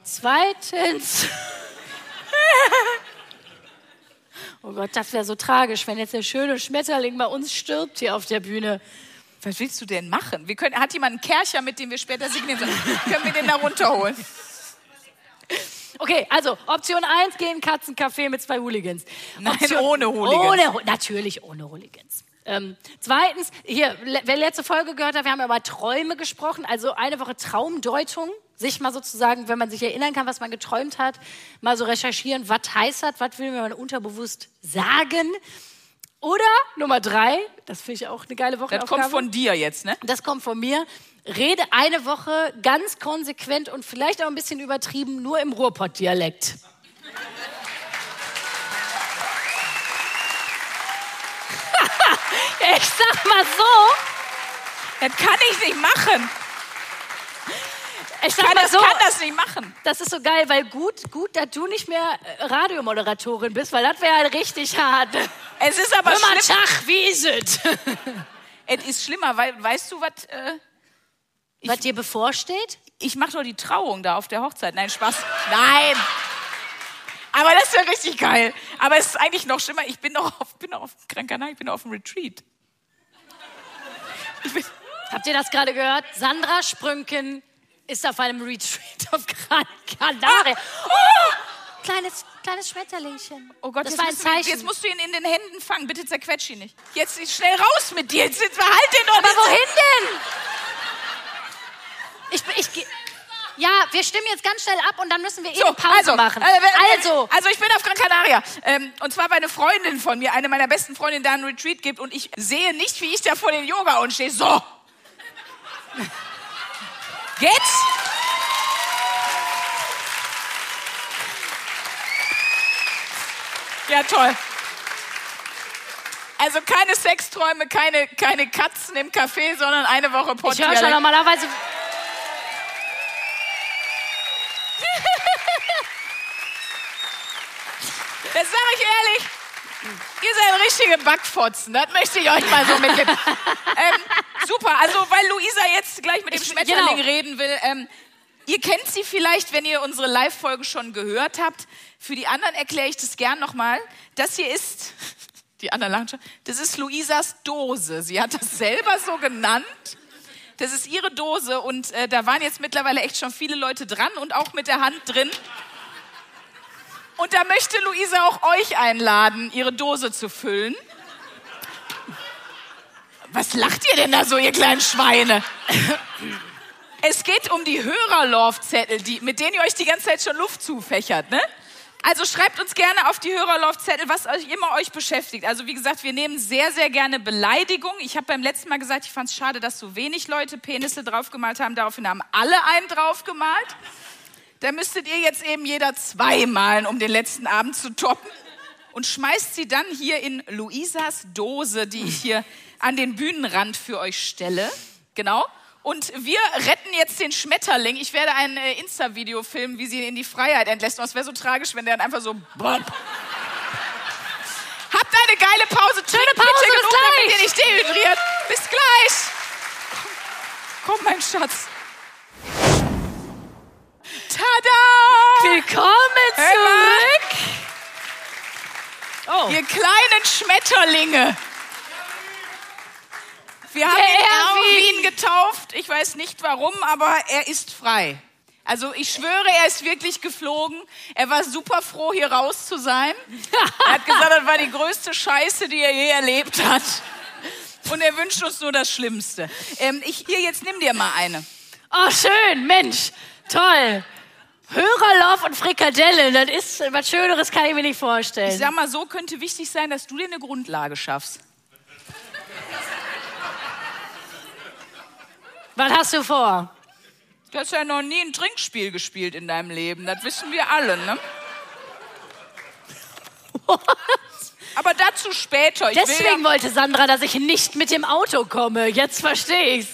Zweitens. <laughs> Oh Gott, das wäre so tragisch, wenn jetzt der schöne Schmetterling bei uns stirbt hier auf der Bühne. Was willst du denn machen? Wir können, hat jemand einen Kercher, mit dem wir später signieren sollen? können wir den da runterholen? Okay, also Option 1, gehen Katzencafé mit zwei Hooligans. Nein, Option, ohne Hooligans. Ohne, natürlich ohne Hooligans. Ähm, zweitens, hier, wer letzte Folge gehört hat, wir haben über Träume gesprochen, also eine Woche Traumdeutung. Sich mal sozusagen, wenn man sich erinnern kann, was man geträumt hat, mal so recherchieren, was heißt das, was will mir man unterbewusst sagen. Oder Nummer drei, das finde ich auch eine geile Woche. Das kommt von dir jetzt, ne? Das kommt von mir. Rede eine Woche ganz konsequent und vielleicht auch ein bisschen übertrieben nur im Ruhrpott-Dialekt. <laughs> ich sag mal so, Das kann ich nicht machen. ich sag Kann mal das, so, kann das nicht machen. das ist so geil, weil gut, gut, dass du nicht mehr äh, Radiomoderatorin bist, weil das wäre halt richtig hart. Es ist aber Hör mal, schlimm. Tag, wie ist es? <laughs> Es ist schlimmer, weil, weißt du, was... Äh, Was dir bevorsteht? ich mache doch die Trauung da auf der Hochzeit. Nein, Spaß. Nein. Aber das ist ja richtig geil. Aber es ist eigentlich noch schlimmer. Ich bin noch auf, bin noch auf Gran Canaria, ich bin noch auf dem Retreat. Bin, Habt ihr das gerade gehört? Sandra Sprünken ist auf einem Retreat auf Gran Canaria. Oh, kleines, kleines Schmetterlingchen. oh Gott, das jetzt, war ein musst du, ihn- Zeichen. jetzt musst du ihn in den Händen fangen. Bitte zerquetsch ihn nicht. Jetzt schnell raus mit dir. Jetzt sind wir halt den doch Aber wohin denn? Ich, ich, ja, wir stimmen jetzt ganz schnell ab und dann müssen wir eben Pause also, machen. äh, also, also ich bin auf Gran Canaria. Ähm, und zwar, weil eine Freundin von mir, eine meiner besten Freundinnen, da einen Retreat gibt. Und ich sehe nicht, wie ich da vor den Yoga und stehe. So. Jetzt? Ja, toll. Also keine Sexträume, keine, keine Katzen im Café, sondern eine Woche ich höre schon Portugal. normalerweise. Ich ehrlich. Ihr seid richtige Backfotzen. Das möchte ich euch mal so mitgeben. <laughs> ähm, super. Also, weil Luisa jetzt gleich mit dem Ich- Schmetterling genau. reden will. Ähm, ihr kennt sie vielleicht, wenn ihr unsere Live-Folge schon gehört habt. Für die anderen erkläre ich das gern nochmal. Das hier ist, <laughs> die anderen lachen schon, das ist Luisas Dose. Sie hat das selber so genannt. Das ist ihre Dose und äh, da waren jetzt mittlerweile echt schon viele Leute dran und auch mit der Hand drin. Und da möchte Luisa auch euch einladen, ihre Dose zu füllen. Was lacht ihr denn da so, ihr kleinen Schweine? Es geht um die Hörerlaufzettel, mit denen ihr euch die ganze Zeit schon Luft zufächert, ne? Also schreibt uns gerne auf die Hörerlaufzettel, was euch immer euch beschäftigt. Also wie gesagt, wir nehmen sehr, sehr gerne Beleidigung. Ich habe beim letzten Mal gesagt, ich fand es schade, dass so wenig Leute Penisse draufgemalt haben. Daraufhin haben alle einen draufgemalt. Da müsstet ihr jetzt eben jeder zwei malen, um den letzten Abend zu toppen. Und schmeißt sie dann hier in Luisas Dose, die ich hier an den Bühnenrand für euch stelle. Genau. Und wir retten jetzt den Schmetterling. Ich werde ein äh, Insta-Video filmen, wie sie ihn in die Freiheit entlässt. Und es wäre so tragisch, wenn der dann einfach so. Bob. Habt eine geile Pause. Schöne Pause, bis gleich. sind hier nicht dehydriert. Bis gleich. Komm, komm mein Schatz. Tada! Willkommen zurück. Oh, Ihr kleinen Schmetterlinge. Wir haben Der ihn Erwin. Erwin getauft. Ich weiß nicht warum, aber er ist frei. Also ich schwöre, er ist wirklich geflogen. Er war super froh, hier raus zu sein. <laughs> Er hat gesagt, das war die größte Scheiße, die er je erlebt hat. Und er wünscht uns nur das Schlimmste. Ähm, ich, hier, jetzt nimm dir mal eine. oh, schön, Mensch, toll. Hörerlauf und Frikadelle, das ist was Schöneres, kann ich mir nicht Ich vorstellen. sag mal, so könnte wichtig sein, dass du dir eine Grundlage schaffst. Was hast du vor? Du hast ja noch nie ein Trinkspiel gespielt in deinem Leben. Das wissen wir alle, ne? <laughs> Aber dazu später. Ich Deswegen wollte Sandra, dass ich nicht mit dem Auto komme. Jetzt verstehe ich's.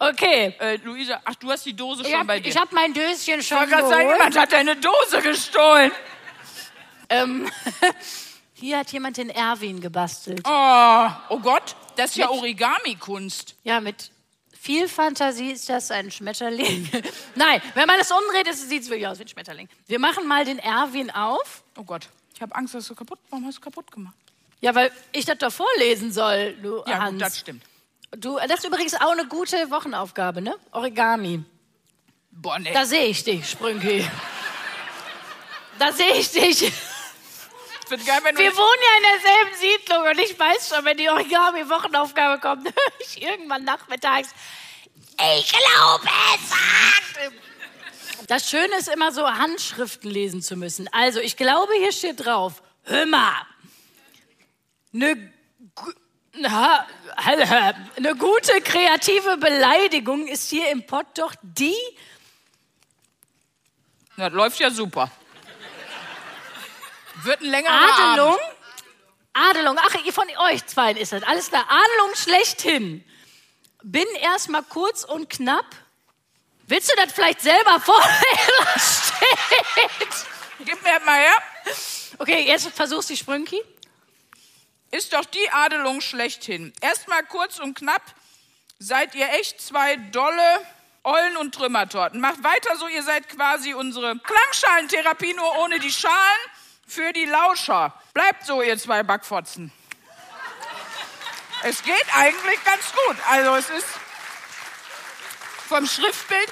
Okay. ja, äh, Luisa, ach, du hast die Dose Ich schon habe bei dir. hab mein Döschen schon wollte gerade sagen, geholt. jemand hat deine Dose gestohlen. Ähm, <laughs> hier hat jemand den Erwin gebastelt. Oh, oh Gott, das ist ja Mit- Origami-Kunst. Ja, mit viel Fantasie ist das ein Schmetterling. <laughs> Nein, wenn man es umdreht, sieht es wirklich aus wie ein Schmetterling. Wir machen mal den Erwin auf. Oh Gott, ich habe Angst, dass du kaputt. Warum hast du kaputt gemacht? Ja, weil ich das doch vorlesen soll, du Ja, Hans. gut, das stimmt. Du, das ist übrigens auch eine gute Wochenaufgabe, ne? Origami. Boah, nee. Da sehe ich dich, Sprünki. Da sehe ich dich. geil, wenn Wir wohnen ja in derselben Siedlung und ich weiß schon, wenn die Origami-Wochenaufgabe kommt, <laughs> höre ich irgendwann nachmittags, ich glaube, es. Das Schöne ist immer so, Handschriften lesen zu müssen. Also, ich glaube, hier steht drauf, hör mal, gu- na, eine gute kreative Beleidigung ist hier im Pott doch die, Das läuft ja super. Wird ein längerer Adelung? Abend. Adelung, ach, ihr von euch zweien ist das. Alles klar. Adelung schlechthin. Bin erstmal kurz und knapp. Willst du das vielleicht selber was <laughs> steht? Gib mir mal her. Okay, jetzt versuchst du die Sprünki. Ist doch die Adelung schlechthin. Erstmal kurz und knapp. Seid ihr echt zwei dolle Eulen und Trümmertorten. Macht weiter so, ihr seid quasi unsere Klangschalentherapie, nur ohne die Schalen für die Lauscher. Bleibt so, ihr zwei Backfotzen. Es geht eigentlich ganz gut. Also es ist vom Schriftbild.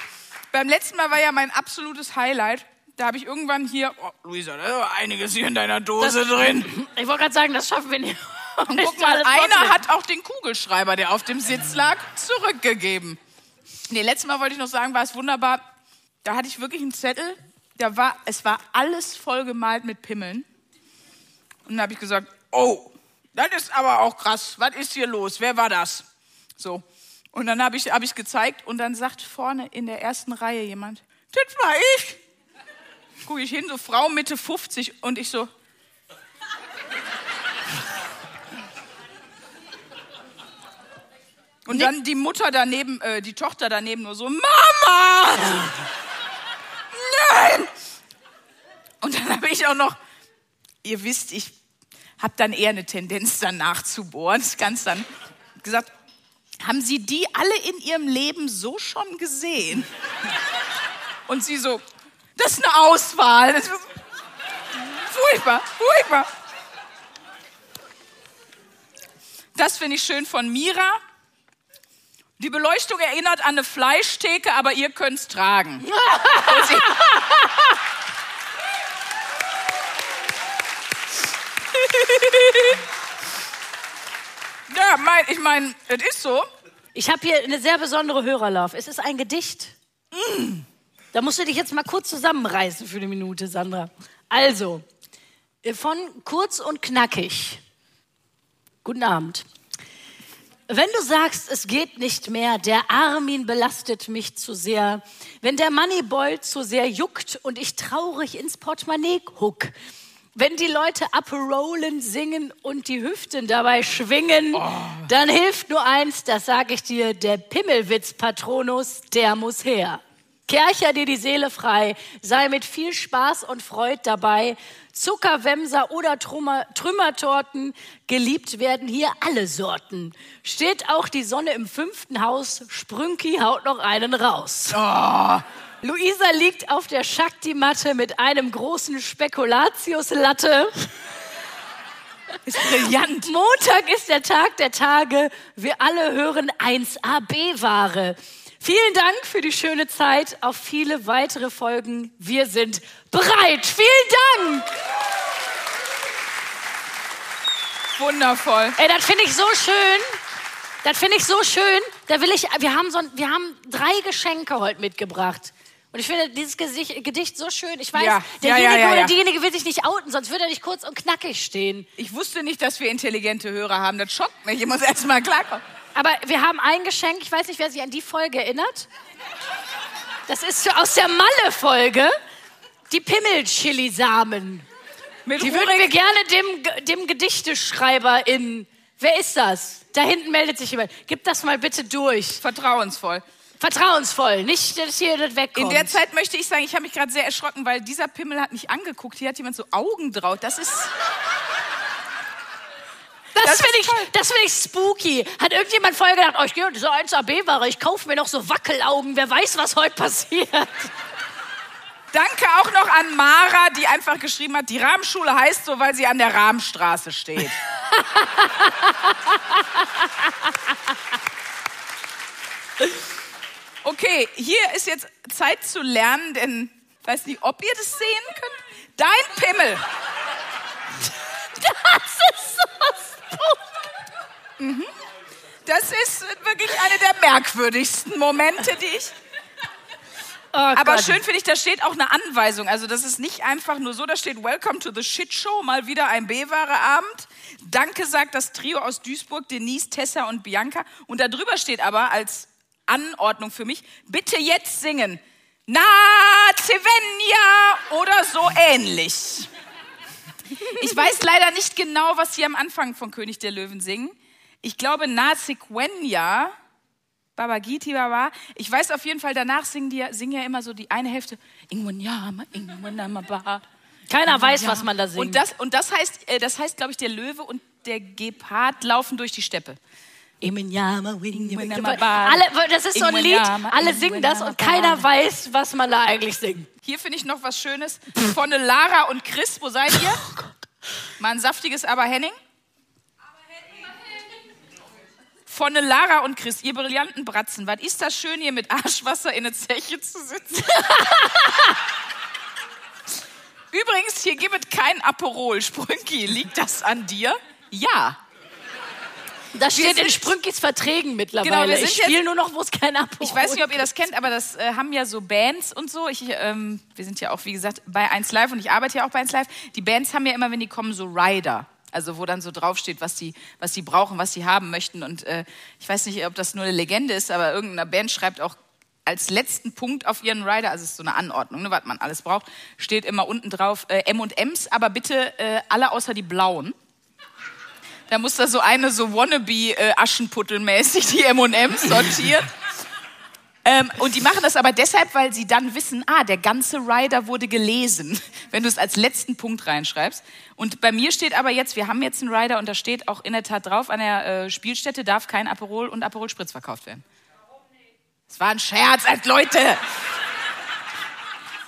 Beim letzten Mal war ja mein absolutes Highlight. Da habe ich irgendwann hier, oh, Luisa, da ist einiges hier in deiner Dose drin. Ich wollte gerade sagen, das schaffen wir nicht. Und guck mal, einer hat auch den Kugelschreiber, der auf dem Sitz lag, zurückgegeben. Nee, letztes Mal wollte ich noch sagen, war es wunderbar. Da hatte ich wirklich einen Zettel, da war, es war alles vollgemalt mit Pimmeln. Und dann habe ich gesagt, oh, das ist aber auch krass. Was ist hier los? Wer war das? So. Und dann habe ich, hab ich gezeigt und dann sagt vorne in der ersten Reihe jemand, das war ich. Gucke ich hin, so Frau Mitte 50 und ich so, Und dann die Mutter daneben, äh, die Tochter daneben nur so, Mama! Nein! Und dann habe ich auch noch, ihr wisst, ich habe dann eher eine Tendenz dann nachzubohren, ganz dann gesagt, haben Sie die alle in Ihrem Leben so schon gesehen? Und sie so, das ist eine Auswahl. Das ist furchtbar, furchtbar. Das finde ich schön von Mira. Die Beleuchtung erinnert an eine Fleischtheke, aber ihr könnt's tragen. <laughs> ja, mein, ich meine, es ist so. Ich habe hier eine sehr besondere Hörerlauf. Es ist ein Gedicht. Da musst du dich jetzt mal kurz zusammenreißen für eine Minute, Sandra. Also, von kurz und knackig. Guten Abend. Wenn du sagst, es geht nicht mehr, der Armin belastet mich zu sehr, wenn der Moneyboy zu sehr juckt und ich traurig ins Portemonnaie guck, wenn die Leute Aperollen singen und die Hüften dabei schwingen, dann hilft nur eins, das sage ich dir, der Pimmelwitz-Patronus, der muss her. Kercher dir die Seele frei, sei mit viel Spaß und Freud dabei. Zuckerwemser oder Trümmer, Trümmertorten, geliebt werden hier alle Sorten. Steht auch die Sonne im fünften Haus, Sprünki haut noch einen raus. Oh, Luisa liegt auf der Shakti-Matte mit einem großen Spekulatius-Latte. ist brillant. Montag ist der Tag der Tage. Wir alle hören 1AB-Ware. Vielen Dank für die schöne Zeit. Auf viele weitere Folgen. Wir sind bereit. Vielen Dank. Wundervoll. Ey, das finde ich so schön. Das finde ich so schön. Da will ich, wir haben so, wir haben drei Geschenke heute mitgebracht. Und ich finde dieses Gesicht, Gedicht so schön. Ich weiß, Ja, derjenige ja, ja, oder diejenige will sich nicht outen, sonst würde er nicht kurz und knackig stehen. Ich wusste nicht, dass wir intelligente Hörer haben. Das schockt mich. Ich muss erst mal klarkommen. Aber wir haben ein Geschenk, ich weiß nicht, wer sich an die Folge erinnert. Das ist aus der Malle-Folge. Die Pimmel-Chili-Samen. Die würden wir gerne dem, dem Gedichteschreiber in. Wer ist das? Da hinten meldet sich jemand. Gib das mal bitte durch. vertrauensvoll. Vertrauensvoll, nicht, dass hier das wegkommt. In der Zeit möchte ich sagen, ich habe mich gerade sehr erschrocken, weil dieser Pimmel hat mich angeguckt. Hier hat jemand so Augen drauf. Das ist. Das das finde ich, das finde ich spooky. Hat irgendjemand vorher gedacht, oh, ich gehe diese 1AB-Ware, ich kaufe mir noch so Wackelaugen, wer weiß, was heute passiert. Danke auch noch an Mara, die einfach geschrieben hat, die Rahmenschule heißt so, weil sie an der Rahmenstraße steht. Okay, hier ist jetzt Zeit zu lernen, denn ich weiß nicht, ob ihr das sehen könnt. Dein Pimmel. Das ist so spooky. <laughs> Das ist wirklich eine der merkwürdigsten Momente, die ich. Oh Aber schön finde ich, da steht auch eine Anweisung. Also das ist nicht einfach nur so, da steht Welcome to the Shit Show, mal wieder ein B-Ware-Abend. Danke sagt das Trio aus Duisburg, Denise, Tessa und Bianca. Und da drüber steht aber als Anordnung für mich, bitte jetzt singen. Na, Cevenja oder so ähnlich. Ich weiß leider nicht genau, was sie am Anfang von König der Löwen singen. Ich glaube, Na Sequenja, Babagiti Baba. Ich weiß auf jeden Fall, danach singen die ja- singen ja immer so die eine Hälfte. Ingwenyama, Ingwenyama Ba. Keiner weiß, was man da singt. Und das, und das heißt, äh, das heißt, glaube ich, der Löwe und der Gepard laufen durch die Steppe. Alle, das ist so ein Lied, alle singen das und keiner weiß, was man da eigentlich singt. Hier finde ich noch was Schönes. Von Lara und Chris, wo seid ihr? Mal ein saftiges Aber Henning. Von Lara und Chris, ihr brillanten Bratzen. Was ist das schön, hier mit Arschwasser in der Zeche zu sitzen? Übrigens, hier gibt es kein Aperol. Sprünki, liegt das an dir? Ja. Das steht in Sprünkis Verträgen Genau, mittlerweile. wir sind ich spiele nur noch, wo es kein Abo Ich weiß nicht, ob ihr das kennt, aber das äh, haben ja so Bands und so. Ich, ähm, wir sind ja auch, wie gesagt, bei 1 Live und ich arbeite ja auch bei 1 Live. Die Bands haben ja immer, wenn die kommen, so Rider. Also wo dann so draufsteht, was die, was die brauchen, was sie haben möchten. Und äh, ich weiß nicht, ob das nur eine Legende ist, aber irgendeine Band schreibt auch als letzten Punkt auf ihren Rider, also es ist so eine Anordnung, ne, was man alles braucht, steht immer unten drauf äh, M&M's, aber bitte äh, alle außer die blauen. Da muss da so eine so wannabe äh, die M&M's sortieren. Ähm, und die machen das aber deshalb, weil sie dann wissen, ah, der ganze Rider wurde gelesen, <laughs> wenn du es als letzten Punkt reinschreibst. Und bei mir steht aber jetzt, wir haben jetzt einen Rider und da steht auch in der Tat drauf, an der äh, Spielstätte darf kein Aperol und Aperol Spritz verkauft werden. Das war ein Scherz, als Leute.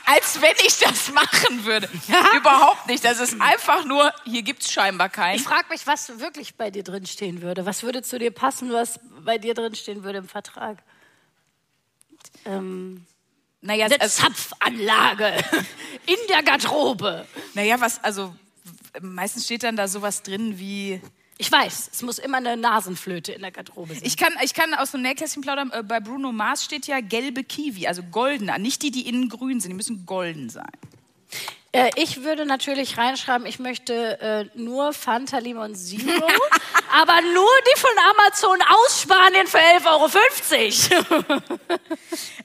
Als wenn ich das machen würde. Überhaupt nicht. Das ist einfach nur, hier gibt es scheinbar Ich keinen. frage mich, was wirklich bei dir drin stehen würde. Was würde zu dir passen, was bei dir drin stehen würde im Vertrag? Ähm, Naja, eine also, Zapfanlage in der Garderobe. naja, was, also meistens steht dann da sowas drin wie, Ich weiß, es muss immer eine Nasenflöte in der Garderobe sein. Ich kann, ich kann aus dem Nähkästchen plaudern. Äh, Bei Bruno Mars steht ja gelbe Kiwi, also goldener. Nicht die, die innen grün sind, die müssen golden sein. Äh, ich würde natürlich reinschreiben, ich möchte äh, nur Fanta Limon Zero, <laughs> aber nur die von Amazon aus Spanien für 11,50 Euro. <laughs>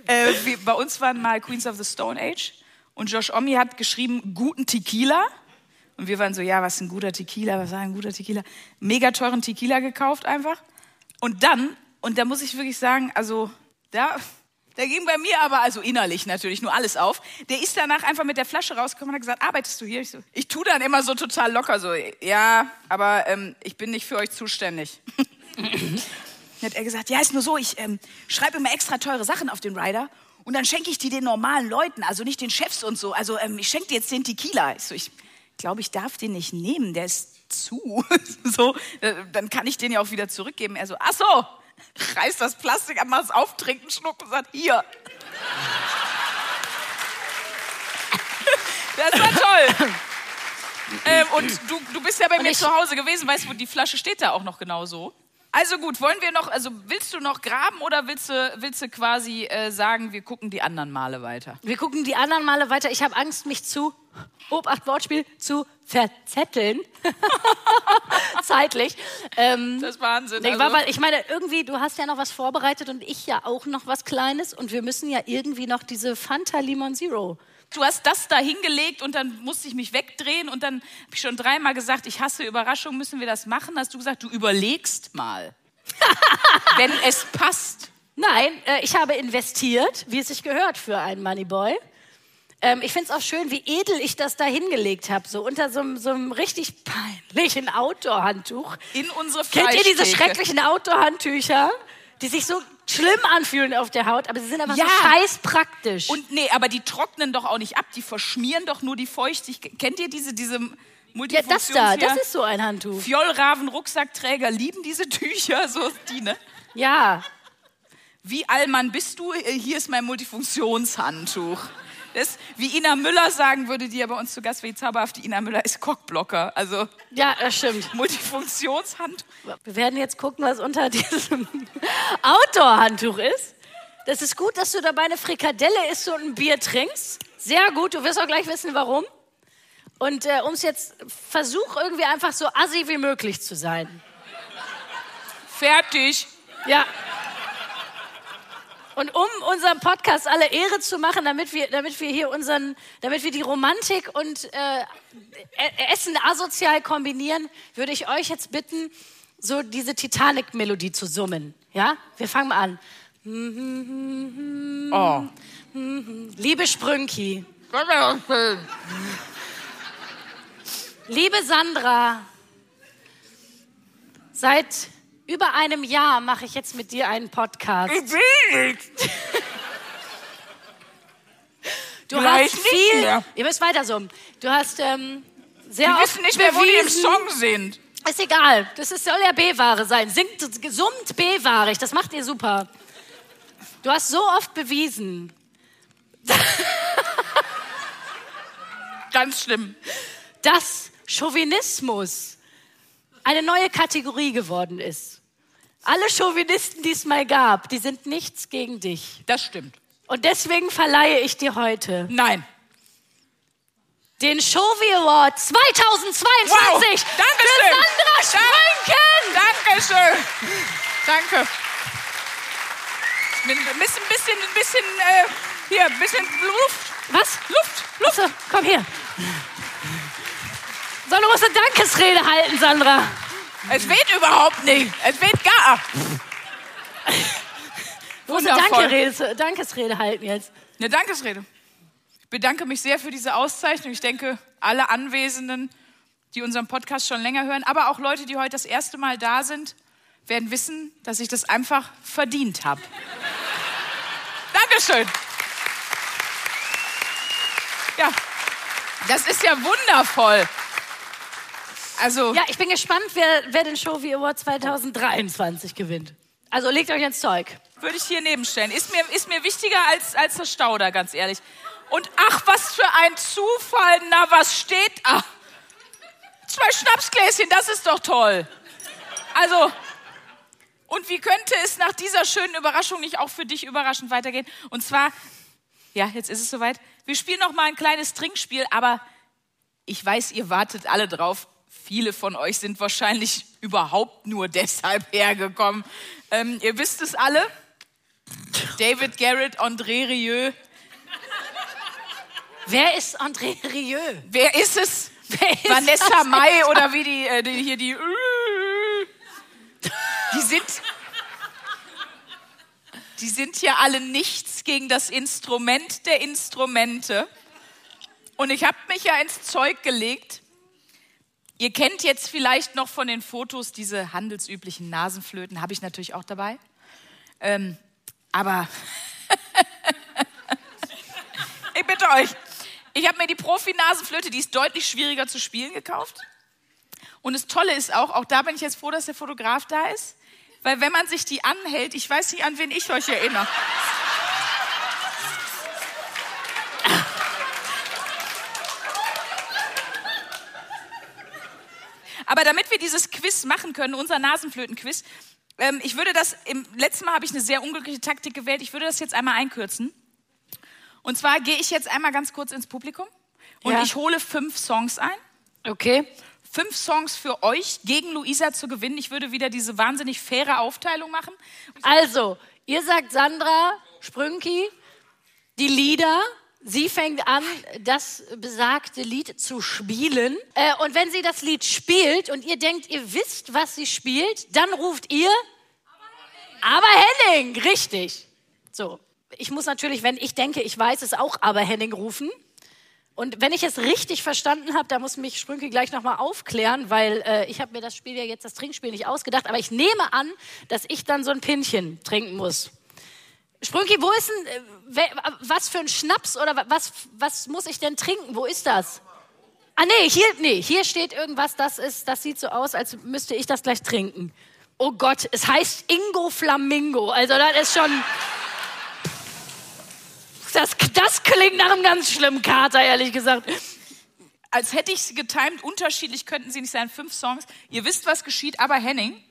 Äh, wir, bei uns waren mal Queens of the Stone Age und Josh Omi hat geschrieben, guten Tequila. Und wir waren so, ja, was ist ein guter Tequila? Was war ein guter Tequila? Mega teuren Tequila gekauft einfach. Und dann, und da muss ich wirklich sagen, also da, Da ging bei mir aber, also innerlich natürlich, nur alles auf. Der ist danach einfach mit der Flasche rausgekommen und hat gesagt, arbeitest du hier? Ich, so, ich tu dann immer so total locker so, ja, aber ähm, ich bin nicht für euch zuständig. <laughs> dann hat er gesagt, ja, ist nur so, ich ähm, schreibe immer extra teure Sachen auf den Rider und dann schenke ich die den normalen Leuten, also nicht den Chefs und so. Also ähm, ich schenke dir jetzt den Tequila. Ich so, ich glaube, ich darf den nicht nehmen, der ist zu. <laughs> so, äh, dann kann ich den ja auch wieder zurückgeben. Er so, ach so, reißt das Plastik an, macht es auf, trinkt einen Schluck und sagt, hier. <laughs> Das war toll. ähm, und du, du bist ja bei mir zu Hause gewesen, weißt du, die Flasche steht da auch noch genau so. Also gut, wollen wir noch, also willst du noch graben oder willst du, willst du quasi äh, sagen, wir gucken die anderen Male weiter? Wir gucken die anderen Male weiter. Ich habe Angst, mich zu, Obacht Wortspiel, zu verzetteln. <laughs> Zeitlich. Ähm, das ist Wahnsinn. Also. War, weil ich meine, irgendwie, du hast ja noch was vorbereitet und ich ja auch noch was Kleines und wir müssen ja irgendwie noch diese Fanta Limon Zero du hast das da hingelegt und dann musste ich mich wegdrehen und dann habe ich schon dreimal gesagt, ich hasse Überraschungen, müssen wir das machen? Hast du gesagt, du überlegst mal, <laughs> wenn es passt. Nein, äh, ich habe investiert, wie es sich gehört für einen Moneyboy. Ähm, ich finde es auch schön, wie edel ich das da hingelegt habe, so unter so, so, einem richtig peinlichen Outdoor-Handtuch. In unsere Kennt ihr diese schrecklichen Outdoor-Handtücher, die sich so schlimm anfühlen auf der Haut, aber sie sind einfach ja. so scheiß praktisch. Und nee, aber die trocknen doch auch nicht ab, die verschmieren doch nur die Feuchtigkeit. Kennt ihr diese, diese ja, das da, das ist so ein Handtuch. Fjollraven Rucksackträger lieben diese Tücher, so die, ne? Ja. Wie Allmann bist du? Hier ist mein Multifunktionshandtuch. Das, wie Ina Müller sagen würde, die ja bei uns zu Gast war, zauberhaft, Ina Müller ist Cockblocker. Also ja, das stimmt. Multifunktionshand. Wir werden jetzt gucken, was unter diesem <laughs> Outdoor-Handtuch ist. Das ist gut, dass du dabei eine Frikadelle isst und ein Bier trinkst. Sehr gut, du wirst auch gleich wissen, warum. Und äh, um es jetzt, versuch irgendwie einfach so assi wie möglich zu sein. Fertig. Ja. Und um unserem Podcast alle Ehre zu machen, damit wir, damit wir hier unseren, damit wir die Romantik und äh, e-, Essen asozial kombinieren, würde ich euch jetzt bitten, so diese Titanic-Melodie zu summen. Ja? Wir fangen mal an. Oh. Liebe Sprünki. Liebe Sandra. Seit über einem Jahr mache ich jetzt mit dir einen Podcast. Ich will nicht. Du Gleich hast viel. Mehr. Ihr müsst weiter summen. Du hast ähm, sehr Wir wissen nicht mehr, wo die im Song sind. Ist egal. Das ist, soll ja B-Ware sein. Singt, summt B-Wahrig. Das macht ihr super. Du hast so oft bewiesen. Ganz schlimm. Dass Chauvinismus eine neue Kategorie geworden ist. Alle Chauvinisten, die es mal gab, die sind nichts gegen dich. Das stimmt. Und deswegen verleihe ich dir heute. Nein. Den Chauvi Award 2022 wow. Dankeschön. für Sandra Sprünken. Dankeschön. Danke. Ein bisschen, bisschen, ein bisschen, äh, hier, ein bisschen Luft. Was? Luft, Luft. Achso, komm hier. Soll du musst eine Dankesrede halten, Sandra. Es weht überhaupt nicht. Es weht gar. Du musst eine Dankesrede, Dankesrede halten jetzt. Eine Dankesrede. Ich bedanke mich sehr für diese Auszeichnung. Ich denke, alle Anwesenden, die unseren Podcast schon länger hören, aber auch Leute, die heute das erste Mal da sind, werden wissen, dass ich das einfach verdient habe. Dankeschön. Ja, das ist ja wundervoll. Also ja, ich bin gespannt, wer, wer den Shovi Award 2023 gewinnt. Also legt euch ins Zeug. Würde ich hier nebenstellen. Ist mir, ist mir wichtiger als, als das Stauder, ganz ehrlich. Und ach, was für ein Zufall. Na, was steht? Ach, zwei Schnapsgläschen, das ist doch toll. Also, und wie könnte es nach dieser schönen Überraschung nicht auch für dich überraschend weitergehen? Und zwar, ja, jetzt ist es soweit. Wir spielen noch mal ein kleines Trinkspiel, aber ich weiß, ihr wartet alle drauf. Viele von euch sind wahrscheinlich <laughs> überhaupt nur deshalb hergekommen. Ähm, ihr wisst es alle. David Garrett, André Rieu. Wer ist André Rieu? Wer ist es? Wer ist Vanessa Mai oder wie die, äh, die hier die. Die sind. Die sind ja alle nichts gegen das Instrument der Instrumente. Und ich habe mich ja ins Zeug gelegt. Ihr kennt jetzt vielleicht noch von den Fotos diese handelsüblichen Nasenflöten, habe ich natürlich auch dabei. Ähm, aber <laughs> ich bitte euch, ich habe mir die Profi-Nasenflöte, die ist deutlich schwieriger zu spielen, gekauft. Und das Tolle ist auch, auch da bin ich jetzt froh, dass der Fotograf da ist, weil wenn man sich die anhält, ich weiß nicht, an wen ich euch erinnere. Aber damit wir dieses Quiz machen können, unser Nasenflöten-Quiz, ähm, ich würde das, im letzten Mal habe ich eine sehr unglückliche Taktik gewählt, ich würde das jetzt einmal einkürzen. Und zwar gehe ich jetzt einmal ganz kurz ins Publikum und Ja. ich hole fünf Songs ein. Okay. Fünf Songs für euch gegen Luisa zu gewinnen. Ich würde wieder diese wahnsinnig faire Aufteilung machen. Also, ihr sagt Sandra, Sprünki, die Lieder. Sie fängt an, das besagte Lied zu spielen. Äh, und wenn sie das Lied spielt und ihr denkt, ihr wisst, was sie spielt, dann ruft ihr Aber Henning, richtig. So. Ich muss natürlich, wenn ich denke, ich weiß es auch, aber Henning rufen. Und wenn ich es richtig verstanden habe, da muss mich Sprünke gleich nochmal aufklären, weil äh, ich habe mir das Spiel ja jetzt, das Trinkspiel nicht ausgedacht, aber ich nehme an, dass ich dann so ein Pinchen trinken muss. Sprünki, wo ist denn, äh, was für ein Schnaps oder wa- was, was muss ich denn trinken? Wo ist das? Ah nee, hier, nee, hier steht irgendwas, das ist, das sieht so aus, als müsste ich das gleich trinken. Oh Gott, es heißt Ingo Flamingo. Also das ist schon, das, das klingt nach einem ganz schlimmen Kater, ehrlich gesagt. Als hätte ich sie getimt, unterschiedlich könnten sie nicht sein. Fünf Songs. Ihr wisst, was geschieht, aber Henning.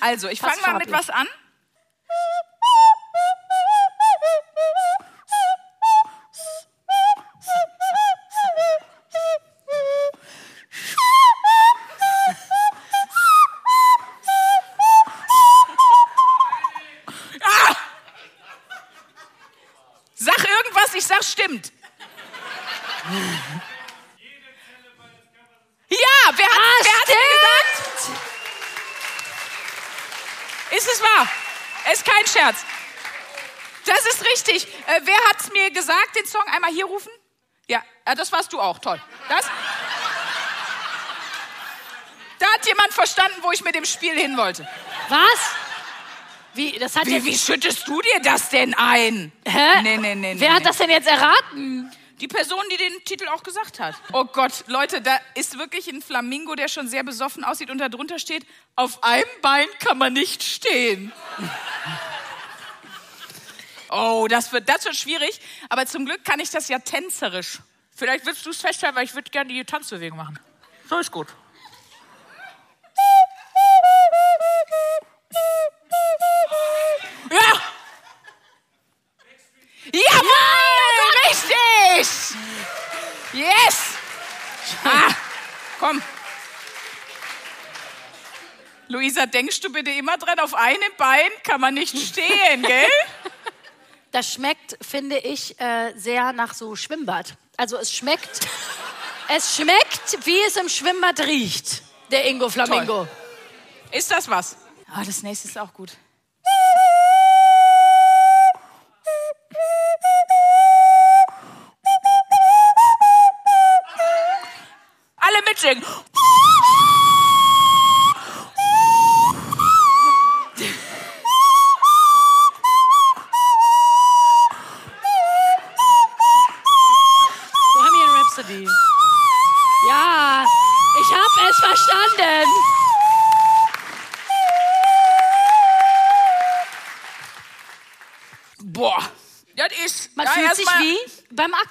Also, ich fange mal mit was an. Ah! Sag irgendwas, ich sag stimmt. Ja, wer hat, Ah, wer hat denn gesagt? Ist es wahr? Es ist kein Scherz. Das ist richtig. Äh, wer hat mir gesagt, den Song einmal hier rufen? Ja, äh, das warst du auch. Toll. Das? Da hat jemand verstanden, wo ich mit dem Spiel hin wollte. Was? Wie, das hat Wie, jetzt, wie schüttest du dir das denn ein? Hä? Nee, nee, nee. Wer nee, hat nee. das denn jetzt erraten? Die Person, die den Titel auch gesagt hat. Oh Gott, Leute, da ist wirklich ein Flamingo, der schon sehr besoffen aussieht und da drunter steht, auf einem Bein kann man nicht stehen. Oh, das wird, das wird schwierig, aber zum Glück kann ich das ja tänzerisch. Vielleicht willst du es feststellen, weil ich würde gerne die Tanzbewegung machen. So ist gut. Ja! Jawohl! Richtig! Yes! Ah, komm. Luisa, denkst du bitte immer dran, auf einem Bein kann man nicht stehen, gell? Das schmeckt, finde ich, äh, sehr nach so Schwimmbad. Also es schmeckt, <laughs> es schmeckt, wie es im Schwimmbad riecht. Der Ingo Flamingo. Ist das was? Ah, das nächste ist auch gut. Alle mitsingen.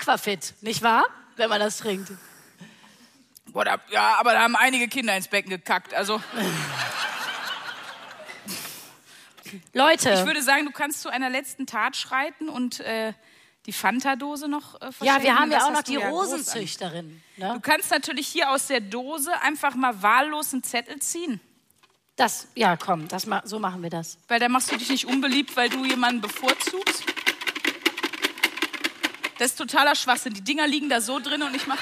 Aquafit, nicht wahr? Wenn man das trinkt. Boah, da, ja, aber da haben einige Kinder ins Becken gekackt. Also, Leute, ich würde sagen, du kannst zu einer letzten Tat schreiten und äh, die Fanta-Dose noch äh, ja, wir haben ja auch noch du die ja. Rosenzüchterin. Du Ne? kannst natürlich hier aus der Dose einfach mal wahllos einen Zettel ziehen. Das, ja, komm, das, so machen wir das. Weil da machst du dich nicht unbeliebt, weil du jemanden bevorzugst. Das ist totaler Schwachsinn. Die Dinger liegen da so drin und ich mach.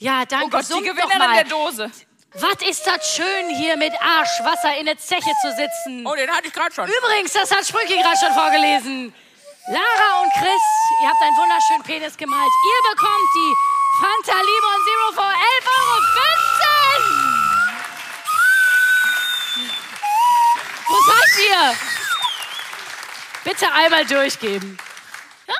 Ja, danke. Oh Gott, die Summt doch Gewinnerin der Dose. Was ist das schön, hier mit Arschwasser in der Zeche zu sitzen? Oh, den hatte ich gerade schon. Übrigens, das hat Sprüche gerade schon vorgelesen. Lara und Chris, ihr habt einen wunderschönen Penis gemalt. Ihr bekommt die Fanta Limon Zero für 11,15 Euro. Wo seid ihr? Bitte einmal durchgeben.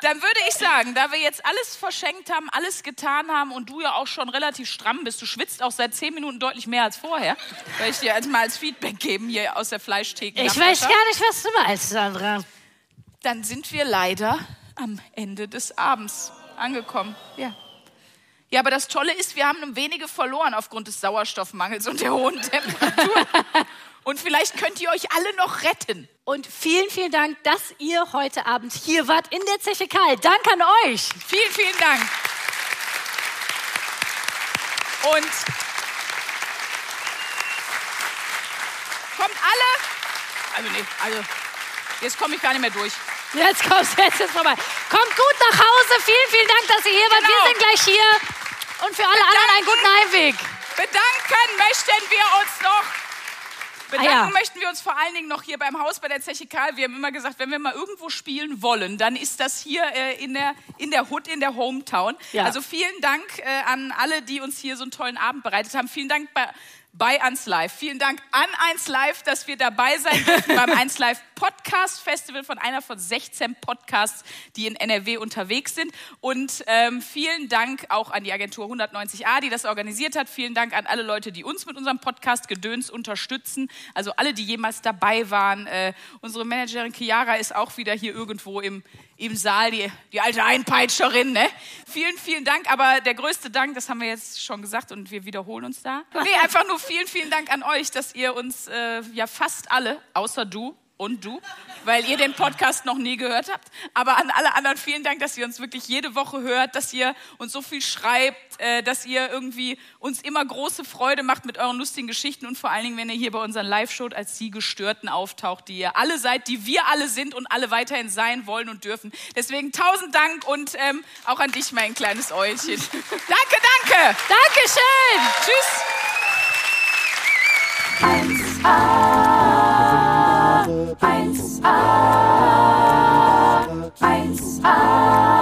Dann würde ich sagen, da wir jetzt alles verschenkt haben, alles getan haben und du ja auch schon relativ stramm bist, du schwitzt auch seit zehn Minuten deutlich mehr als vorher, werde ich dir jetzt mal als Feedback geben hier aus der Fleischtheke. Ich weiß gar nicht, was du meinst, Sandra. Dann sind wir leider am Ende des Abends angekommen. Ja. Ja, aber das Tolle ist, wir haben wenige verloren aufgrund des Sauerstoffmangels und der hohen <laughs> Temperatur. Und vielleicht könnt ihr euch alle noch retten. Und vielen, vielen Dank, dass ihr heute Abend hier wart in der Zeche Karl. Dank an euch. Vielen, vielen Dank. Und kommt alle. Also, nee, also, jetzt komme ich gar nicht mehr durch. Jetzt kommst jetzt ist vorbei. Kommt gut nach Hause. Vielen, vielen Dank, dass ihr hier wart. Genau. Wir sind gleich hier. Und für alle anderen einen guten Heimweg. Bedanken möchten wir uns noch. Bedanken Ah, ja. möchten wir uns vor allen Dingen noch hier beim Haus bei der Zeche Karl. Wir haben immer gesagt, wenn wir mal irgendwo spielen wollen, dann ist das hier äh, in, der, in der Hood, in der Hometown. Ja. Also vielen Dank äh, an alle, die uns hier so einen tollen Abend bereitet haben. Vielen Dank bei, bei 1 Live. Vielen Dank an 1 Live, dass wir dabei sein dürfen beim 1 Live Podcast Festival von einer von 16 Podcasts, die in NRW unterwegs sind. Und ähm, vielen Dank auch an die Agentur 190a, die das organisiert hat. Vielen Dank an alle Leute, die uns mit unserem Podcast Gedöns unterstützen. Also alle, die jemals dabei waren. Äh, unsere Managerin Chiara ist auch wieder hier irgendwo im, im Saal, die, die alte Einpeitscherin. Ne? Vielen, vielen Dank. Aber der größte Dank, das haben wir jetzt schon gesagt und wir wiederholen uns da. Nee, <laughs> einfach nur vielen, vielen Dank an euch, dass ihr uns äh, ja fast alle, außer du, und du, weil ihr den Podcast noch nie gehört habt. Aber an alle anderen vielen Dank, dass ihr uns wirklich jede Woche hört, dass ihr uns so viel schreibt, äh, dass ihr irgendwie uns immer große Freude macht mit euren lustigen Geschichten und vor allen Dingen, wenn ihr hier bei unseren Live-Shows als die Gestörten auftaucht, die ihr alle seid, die wir alle sind und alle weiterhin sein wollen und dürfen. Deswegen tausend Dank und ähm, auch an dich, mein kleines Eulchen. <laughs> danke, danke. Dankeschön. Tschüss. 1A, 1a, 1a, 1a.